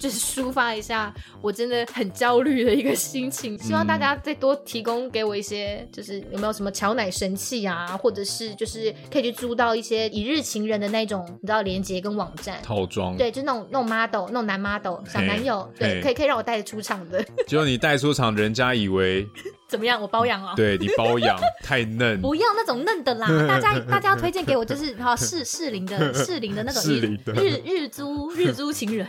就是抒发一下我真的很焦虑的一个心情，希望大家再多提供给我一些，就是有没有什么乔奶神器啊，或者是就是可以去租到一些一日情人的那种，你知道连接跟网站。套装，对，就那种那种 model，那种男 model 小男友，对，可以可以让我带着出场的，[LAUGHS] 结果你带出场，人家以为。怎么样？我包养哦。对，你包养 [LAUGHS] 太嫩，不要那种嫩的啦。[LAUGHS] 大家大家要推荐给我就是哈适适龄的 [LAUGHS] 适龄的那种日日日租日租情人，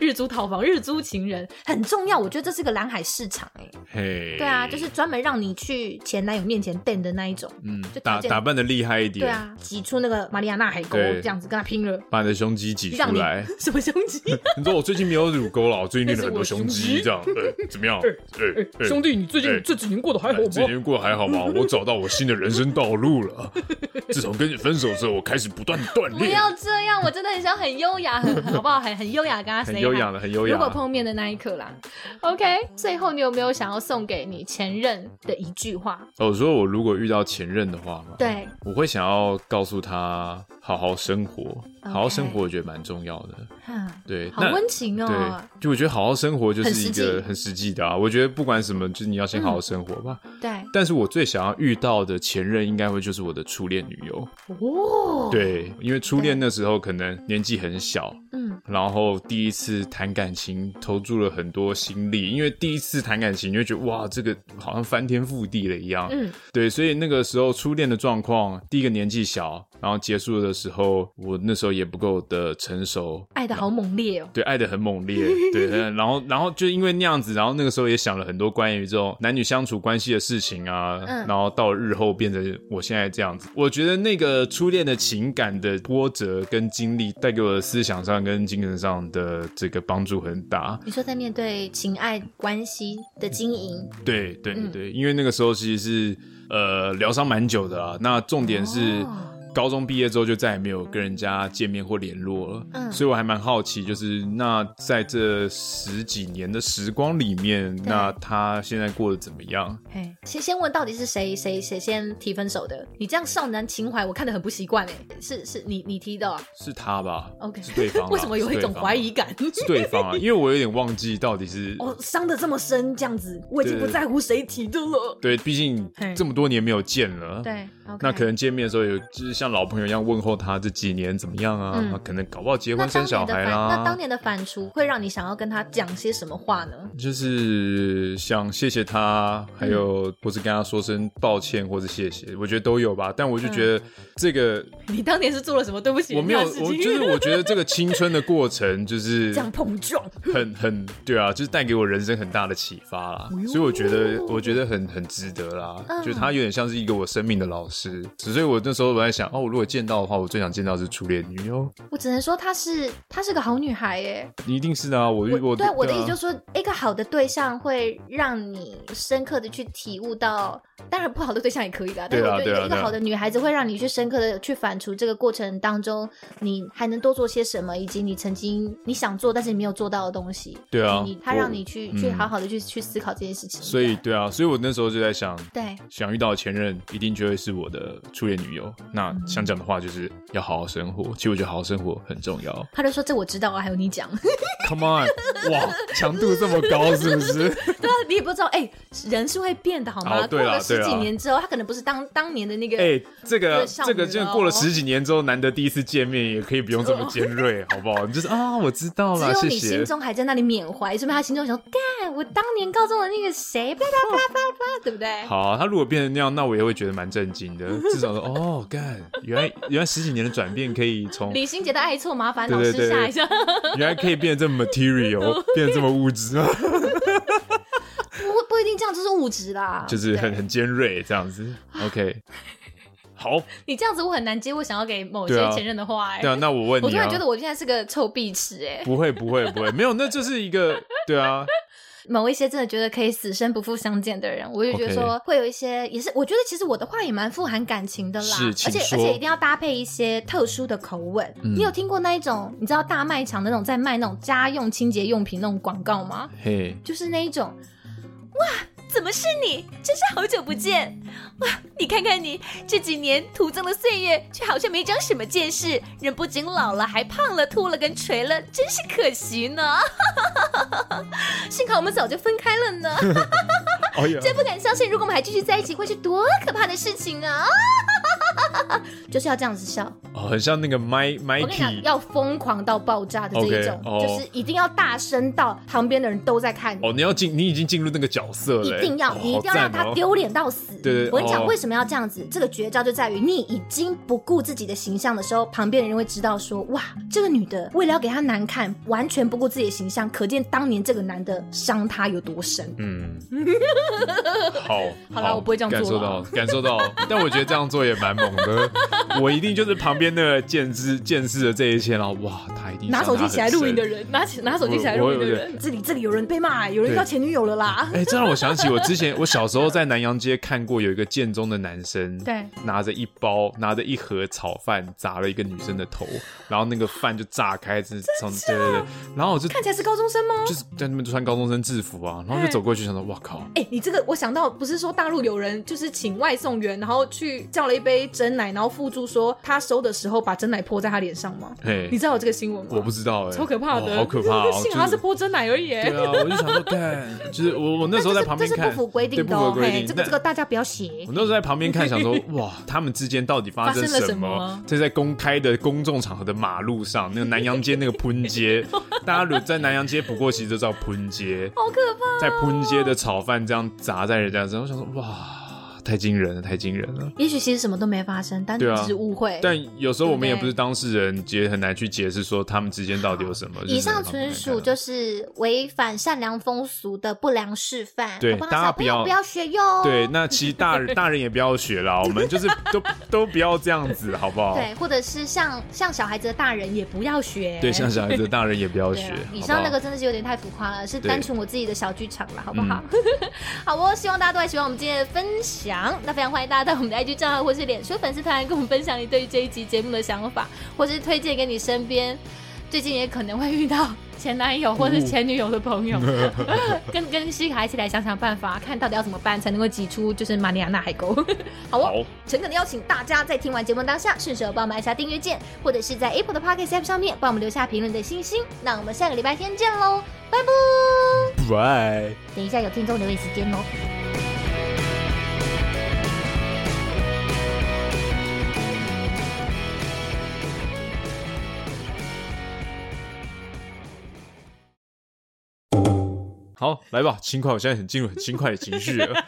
日租套房日租情人很重要。我觉得这是个蓝海市场哎。嘿，对啊，就是专门让你去前男友面前瞪的那一种。嗯，就打打扮的厉害一点。对啊，挤出那个马里亚纳海沟这样子跟他拼了，把你的胸肌挤出来。什么胸肌？你说我最近没有乳沟了，我最近练了很多胸肌，这样怎么样？兄弟，你最近。这几年过得还好吗？这几年过得还好吗？[LAUGHS] 我找到我新的人生道路了。[LAUGHS] 自从跟你分手之后，我开始不断锻炼。不要这样，我真的很想很优雅，很好不好？很很优雅，跟他 say 很优雅的，很优雅。如果碰面的那一刻啦，OK。最后，你有没有想要送给你前任的一句话？哦，说我如果遇到前任的话嘛，对，我会想要告诉他好好生活.好好生活，我觉得蛮重要的。对，好温情哦。对，就我觉得好好生活就是一个很实际的啊。我觉得不管什么，就是你要先好好生活吧。嗯、对。但是我最想要遇到的前任，应该会就是我的初恋女友。哦。对，因为初恋那时候可能年纪很小，嗯，然后第一次谈感情，投注了很多心力。因为第一次谈感情，你就觉得哇，这个好像翻天覆地了一样。嗯。对，所以那个时候初恋的状况，第一个年纪小，然后结束的时候，我那时候也不够的成熟，爱的好猛烈哦。对，爱的很猛烈。[LAUGHS] 对，然后，然后就因为那样子，然后那个时候也想了很多关于这种男女相处关系的事情啊。嗯。然后到日后变成我现在这样子，我觉得那个初恋的情感的波折跟经历，带给我的思想上跟精神上的这个帮助很大。你说在面对情爱关系的经营，对对对，因为那个时候其实是呃疗伤蛮久的啊。那重点是。哦高中毕业之后就再也没有跟人家见面或联络了，嗯，所以我还蛮好奇，就是那在这十几年的时光里面，那他现在过得怎么样？嘿，先先问到底是谁谁谁先提分手的？你这样少男情怀，我看得很不习惯哎，是是你你提的？啊是他吧？OK，是对方。[LAUGHS] 为什么有一种怀疑感？是对方啊，[LAUGHS] 因为我有点忘记到底是哦，伤的这么深，这样子我已经不在乎谁提的了。对，毕竟这么多年没有见了，对，那可能见面的时候有就是。像老朋友一样问候他这几年怎么样啊？嗯、可能搞不好结婚生小孩啊。那当年的反刍会让你想要跟他讲些什么话呢？就是想谢谢他，还有或是跟他说声抱歉或者谢谢，我觉得都有吧。但我就觉得这个，嗯、你当年是做了什么对不起？我没有，我就是我觉得这个青春的过程就是 [LAUGHS] 这样碰撞，很很对啊，就是带给我人生很大的启发啦。所以我觉得我觉得很很值得啦。嗯、就他有点像是一个我生命的老师，所以我那时候我在想。哦，如果见到的话，我最想见到是初恋女友。我只能说她是她是个好女孩耶。你一定是的啊，我遇过。对，我的意思就是说，一个好的对象会让你深刻的去体悟到，当然不好的对象也可以的。但我觉得一个好的女孩子会让你去深刻的去反刍这个过程当中，你还能多做些什么，以及你曾经你想做但是你没有做到的东西。对啊，你他让你去去好好的去去思考这件事情。所以对啊，所以我那时候就在想，对，想遇到的前任一定就会是我的初恋女友。那想讲的话就是要好好生活，其实我觉得好好生活很重要。他就说：“这我知道啊，还有你讲。”Come on，哇，强度这么高是不是？[LAUGHS] 对啊，你也不知道，哎、欸，人是会变的，好吗？过了十几年之后，他可能不是当当年的那个。哎、欸，这个这个，就过了十几年之后，难得第一次见面，也可以不用这么 [LAUGHS] 尖锐，好不好？你就是啊，我知道了，只有你心中还在那里缅怀，说明他心中想说：“干，我当年高中的那个谁，[LAUGHS] 啪啪啪啪啪，对不对？”好、啊，他如果变成那样，那我也会觉得蛮震惊的。至少说，哦，干，原来原来十几年的转变可以从李心洁的爱错麻烦老师下一下，原来可以变得这么 material，[LAUGHS] 变得这么物质啊！[LAUGHS] 不不一定这样就是物质啦，[LAUGHS] 就是很很尖锐这样子。OK，好，你这样子我很难接我想要给某些前任的话哎、欸。对啊，那我问你、啊，我突然觉得我现在是个臭壁池哎。不会不会不会，没有，那就是一个对啊。某一些真的觉得可以死生不复相见的人，我就觉得说会有一些也是我觉得其实我的话也蛮富含感情的啦，是，而且而且一定要搭配一些特殊的口吻。嗯、你有听过那一种你知道大卖场那种在卖那种家用清洁用品那种广告吗？嘿，就是那一种，哇！怎么是你？真是好久不见！哇，你看看你这几年徒增了岁月，却好像没长什么见识，人不仅老了，还胖了、秃了跟垂了，真是可惜呢。[LAUGHS] 幸好我们早就分开了呢。[LAUGHS] 真不敢相信，如果我们还继续在一起，会是多可怕的事情啊！[LAUGHS] 就是要这样子笑，哦，很像那个麦麦。我跟你讲，要疯狂到爆炸的这一种，okay, 哦、就是一定要大声到旁边的人都在看你。哦，你要进，你已经进入那个角色了，一定要，你一定要让他丢脸到死。对对，我跟你讲，为什么要这样子？这个绝招就在于你已经不顾自己的形象的时候，旁边的人会知道说，哇，这个女的为了要给他难看，完全不顾自己的形象，可见当年这个男的伤她有多深。嗯，[LAUGHS] 好，好了，我不会这样做。感受到，感受到，但我觉得这样做也蛮猛的。我一定就是旁边那个见识见识了这一切了，哇，他一定拿手机起来录影的人，拿起 [LAUGHS] 拿手机起来录影的人，这里这里有人被骂，有人要前女友了啦。哎，这让我想起我之前我小时候在南阳街看过有一个建中的男生，对，拿着一包拿着一盒炒饭砸了一个女生的头，然后那个饭就炸开，是从对对对，然后我就看起来是高中生吗？就是在那边穿高中生制服啊，然后就走过去想说，哇靠！哎，你这个我想到不是说大陆有人就是请外送员，然后去叫了一杯珍奶，然后附注说他收的时候把真奶泼在他脸上吗？嘿，你知道有这个新闻吗？我不知道，哎，超可怕的，好可怕！[LAUGHS] 幸好他是泼真奶而已。对啊，我就想说，看，就是我我那时候在旁边看，这是不符规定的，不符规定，这个这个大家不要写。我那时候在旁边看，想说，[LAUGHS] 哇，他们之间到底发生什么？这在公开的公众场合的马路上，那个南洋街那个喷街，[LAUGHS] 大家在南洋街，不过其实都知道喷街，好可怕，在喷街的炒饭这样砸在人家身上，我想说，哇。太惊人了，太惊人了。也许其实什么都没发生，单纯只是误会。啊、但有时候我们也不是当事人，也很难去解释说他们之间到底有什么。以上纯属就是违反善良风俗的不良示范。对，大家不要不要学哟。对，那其实大人 [LAUGHS] 大人也不要学啦，我们就是都 [LAUGHS] 都不要这样子，好不好？对，或者是像像小孩子的大人也不要学。对，像小孩子的大人也不要学。以上那个真的是有点太浮夸了，是单纯我自己的小剧场了，好不好？[LAUGHS] 好，我希望大家都会喜欢我们今天的分享。那非常欢迎大家到我们的 IG 账号或是脸书粉丝团，跟我们分享你对于这一集节目的想法，或是推荐给你身边最近也可能会遇到前男友或是前女友的朋友，[LAUGHS] 哦、跟跟西卡一起来想想办法，看到底要怎么办才能够挤出就是马里亚纳海沟。[LAUGHS] 好哦，诚恳的邀请大家在听完节目当下，顺手帮我们按下订阅键，或者是在 Apple 的 Podcast App 上面帮我们留下评论的星星。那我们下个礼拜天见喽，拜拜。拜。等一下有听众留言时间哦。好，来吧，轻快！我现在很进入很轻快的情绪了。[LAUGHS]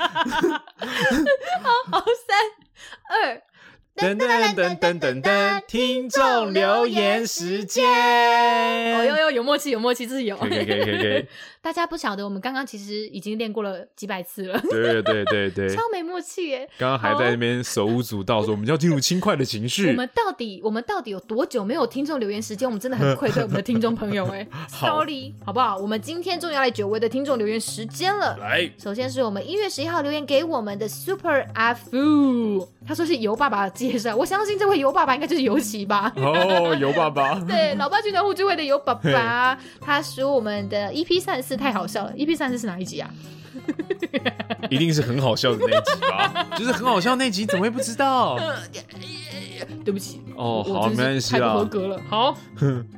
好好，三二。噔噔噔噔噔噔噔！听众留言时间。哦哟哟，有默契，有默契，这是有。可以可以可以可以。[LAUGHS] 大家不晓得，我们刚刚其实已经练过了几百次了。对对对对对。超没默契耶！刚刚还在那边手舞足蹈，说我们要进入轻快的情绪。我们到底，我们到底有多久没有听众留言时间？我们真的很愧对我们的听众朋友哎。[LAUGHS] Sorry，好不好？我们今天终于要来久违的听众留言时间了。来，首先是我们一月十一号留言给我们的 Super Afu，他说是由爸爸介绍，我相信这位尤爸爸应该就是尤其吧。哦，尤爸爸。[LAUGHS] 对，老爸军团互助会的尤爸爸，他说我们的 EP 三十四太好笑了。EP 三十四是哪一集啊？[LAUGHS] 一定是很好笑的那一集吧？[LAUGHS] 就是很好笑那集，怎么会不知道？对不起。哦，好，没关系太不合格了。好，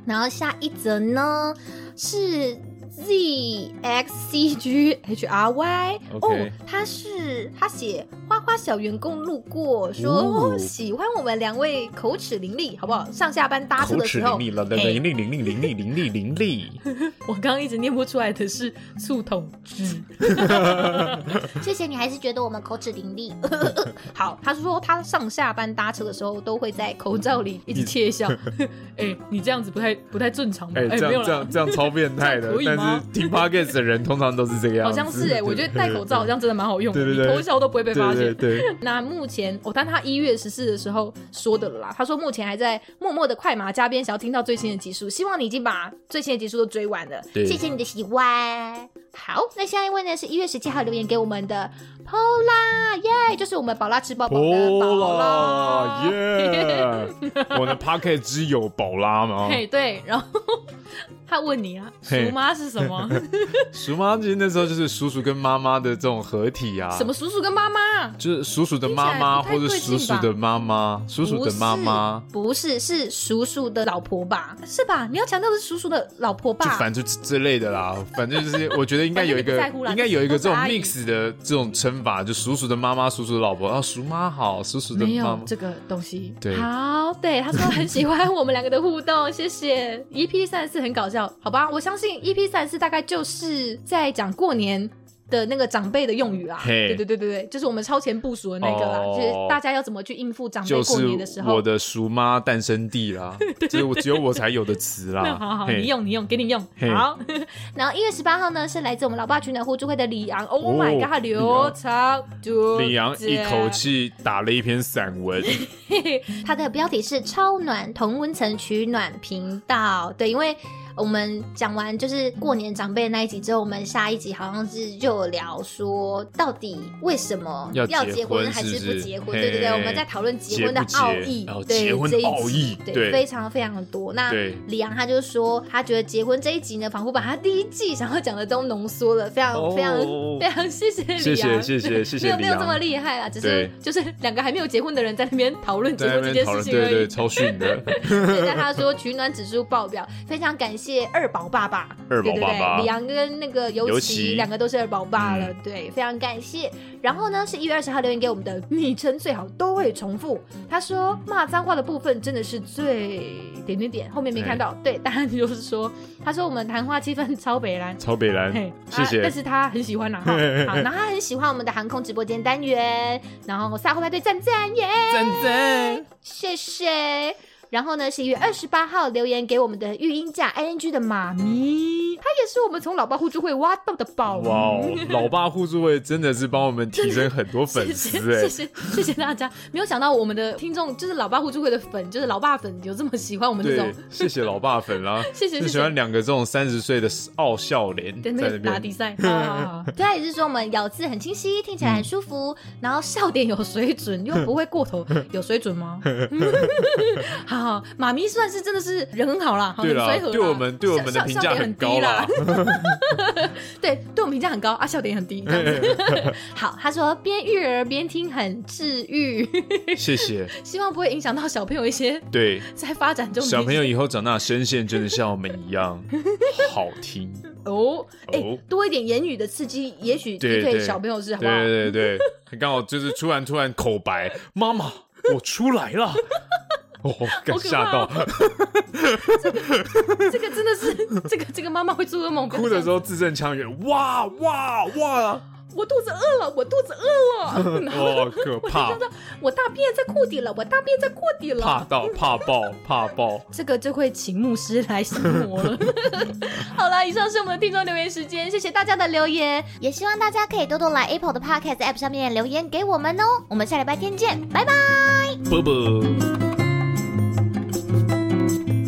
然后下一则呢是。Z X C G H R Y，哦，他是他写花花小员工路过说喜欢我们两位口齿伶俐，好不好？上下班搭车的时候，伶俐伶俐伶俐伶俐伶俐伶俐伶俐。[LAUGHS] 我刚刚一直念不出来的是醋桶汁。[LAUGHS] 谢谢你，还是觉得我们口齿伶俐。[LAUGHS] 好，他是说他上下班搭车的时候都会在口罩里一直窃笑。哎，你这样子不太不太正常吧？哎，这样这样这样超变态的，但是。[LAUGHS] 听 Podcast 的人通常都是这个样子，好像是哎，我觉得戴口罩好像真的蛮好用的，你偷笑都不会被发现。对，那目前哦，但他一月十四的时候说的了啦，他说目前还在默默的快马加鞭，想要听到最新的集数，希望你已经把最新的集数都追完了。谢谢你的喜欢。好，那下一位呢是一月十七号留言给我们的 Pola，耶，就是我们宝拉吃饱饱的宝拉，[LAUGHS] 耶，我的 Pocket 只有宝拉吗？[LAUGHS] 嘿，对，然后。他问你啊，叔妈是什么？[LAUGHS] 叔妈其实那时候就是叔叔跟妈妈的这种合体啊。什么叔叔跟妈妈？就是叔叔的妈妈，或者叔叔的妈妈，叔叔的妈妈。不是，是叔叔的老婆吧？是吧？你要强调的是叔叔的老婆吧？就反正就之类的啦，反正就是我觉得应该有一个，应该有一个这种 mix 的这种称法，就叔叔的妈妈，叔叔的老婆。然后叔妈好，叔叔的妈妈。这个东西。对，好，对，他说很喜欢我们两个的互动，谢谢。EP 三十四很搞笑。好吧，我相信 EP 三十四大概就是在讲过年的那个长辈的用语啊，对对对对对，就是我们超前部署的那个啦，就是大家要怎么去应付长辈过年的时候。我的叔妈诞生地啦，[LAUGHS] 就是我只有我才有的词啦。[LAUGHS] 好好，你用你用，给你用。好，[LAUGHS] 然后一月十八号呢，是来自我们老爸取暖互助会的李昂。Oh my god，刘长就李昂一口气打了一篇散文，他的标题是“超暖同温层取暖频道”。对，因为。我们讲完就是过年长辈那一集之后，我们下一集好像是就有聊说，到底为什么要结婚还是不结婚？对对对，我们在讨论结婚的奥义，对这一集，对非常非常的多。那李阳他就说，他觉得结婚这一集呢，仿佛把他第一季想要讲的都浓缩了，非常非常非常谢谢李阳，谢谢谢谢谢谢，没有没有这么厉害啊，只是就是两个还没有结婚的人在那边讨论结婚这件事情而已，对对，超逊的。[LAUGHS] 现在他说取暖指数爆表，非常感谢。谢二宝爸爸，二宝爸爸，李阳跟那个尤其两个都是二宝爸了，对，非常感谢。然后呢，是一月二十号留言给我们的昵称最好都会重复。他说骂脏话的部分真的是最点点点，后面没看到。对，答案就是说，他说我们谈话气氛超北蓝，超北蓝，谢谢。但是他很喜欢啦，好，[LAUGHS] 然后他很喜欢我们的航空直播间单元，然后撒后派对赞赞耶，赞赞，谢谢。然后呢，是一月二十八号留言给我们的育婴假 ing 的妈咪，她也是我们从老爸互助会挖到的宝。哇哦，[LAUGHS] 老爸互助会真的是帮我们提升很多粉丝哎，谢谢谢谢大家，没有想到我们的听众就是老爸互助会的粉，就是老爸粉有这么喜欢我们这种。谢谢老爸粉 [LAUGHS] 啦，谢谢谢谢。喜欢两个这种三十岁的傲笑脸在那边打比赛。对，他也是说我们咬字很清晰，听起来很舒服，然后笑点有水准，又不会过头，[LAUGHS] 有水准吗？好。妈咪算是真的是人很好啦，对啦，对我们对我们的评价很高啦，[LAUGHS] 对，对我们评价很高啊，笑点很低。[LAUGHS] 好，他说边育儿边听很治愈，谢谢。[LAUGHS] 希望不会影响到小朋友一些对在发展中，小朋友以后长大声线真的像我们一样好听哦。哎，多一点言语的刺激，也许对小朋友是好不好？对对对，刚好就是突然突然口白，妈妈，我出来了。[LAUGHS] 哦，吓到！这个这个真的是，这个这个妈妈会做噩梦，哭的时候字正腔圆，哇哇哇！我肚子饿了，我肚子饿了，[LAUGHS] 好可怕！我大便在裤底了，我大便在裤底了，怕到怕爆 [LAUGHS] 怕爆！这个就会请牧师来降魔了。好了，以上是我们的听众留言时间，谢谢大家的留言，也希望大家可以多多来 Apple 的 Podcast App 上面留言给我们哦。我们下礼拜天见，拜拜，啵啵。Thank you.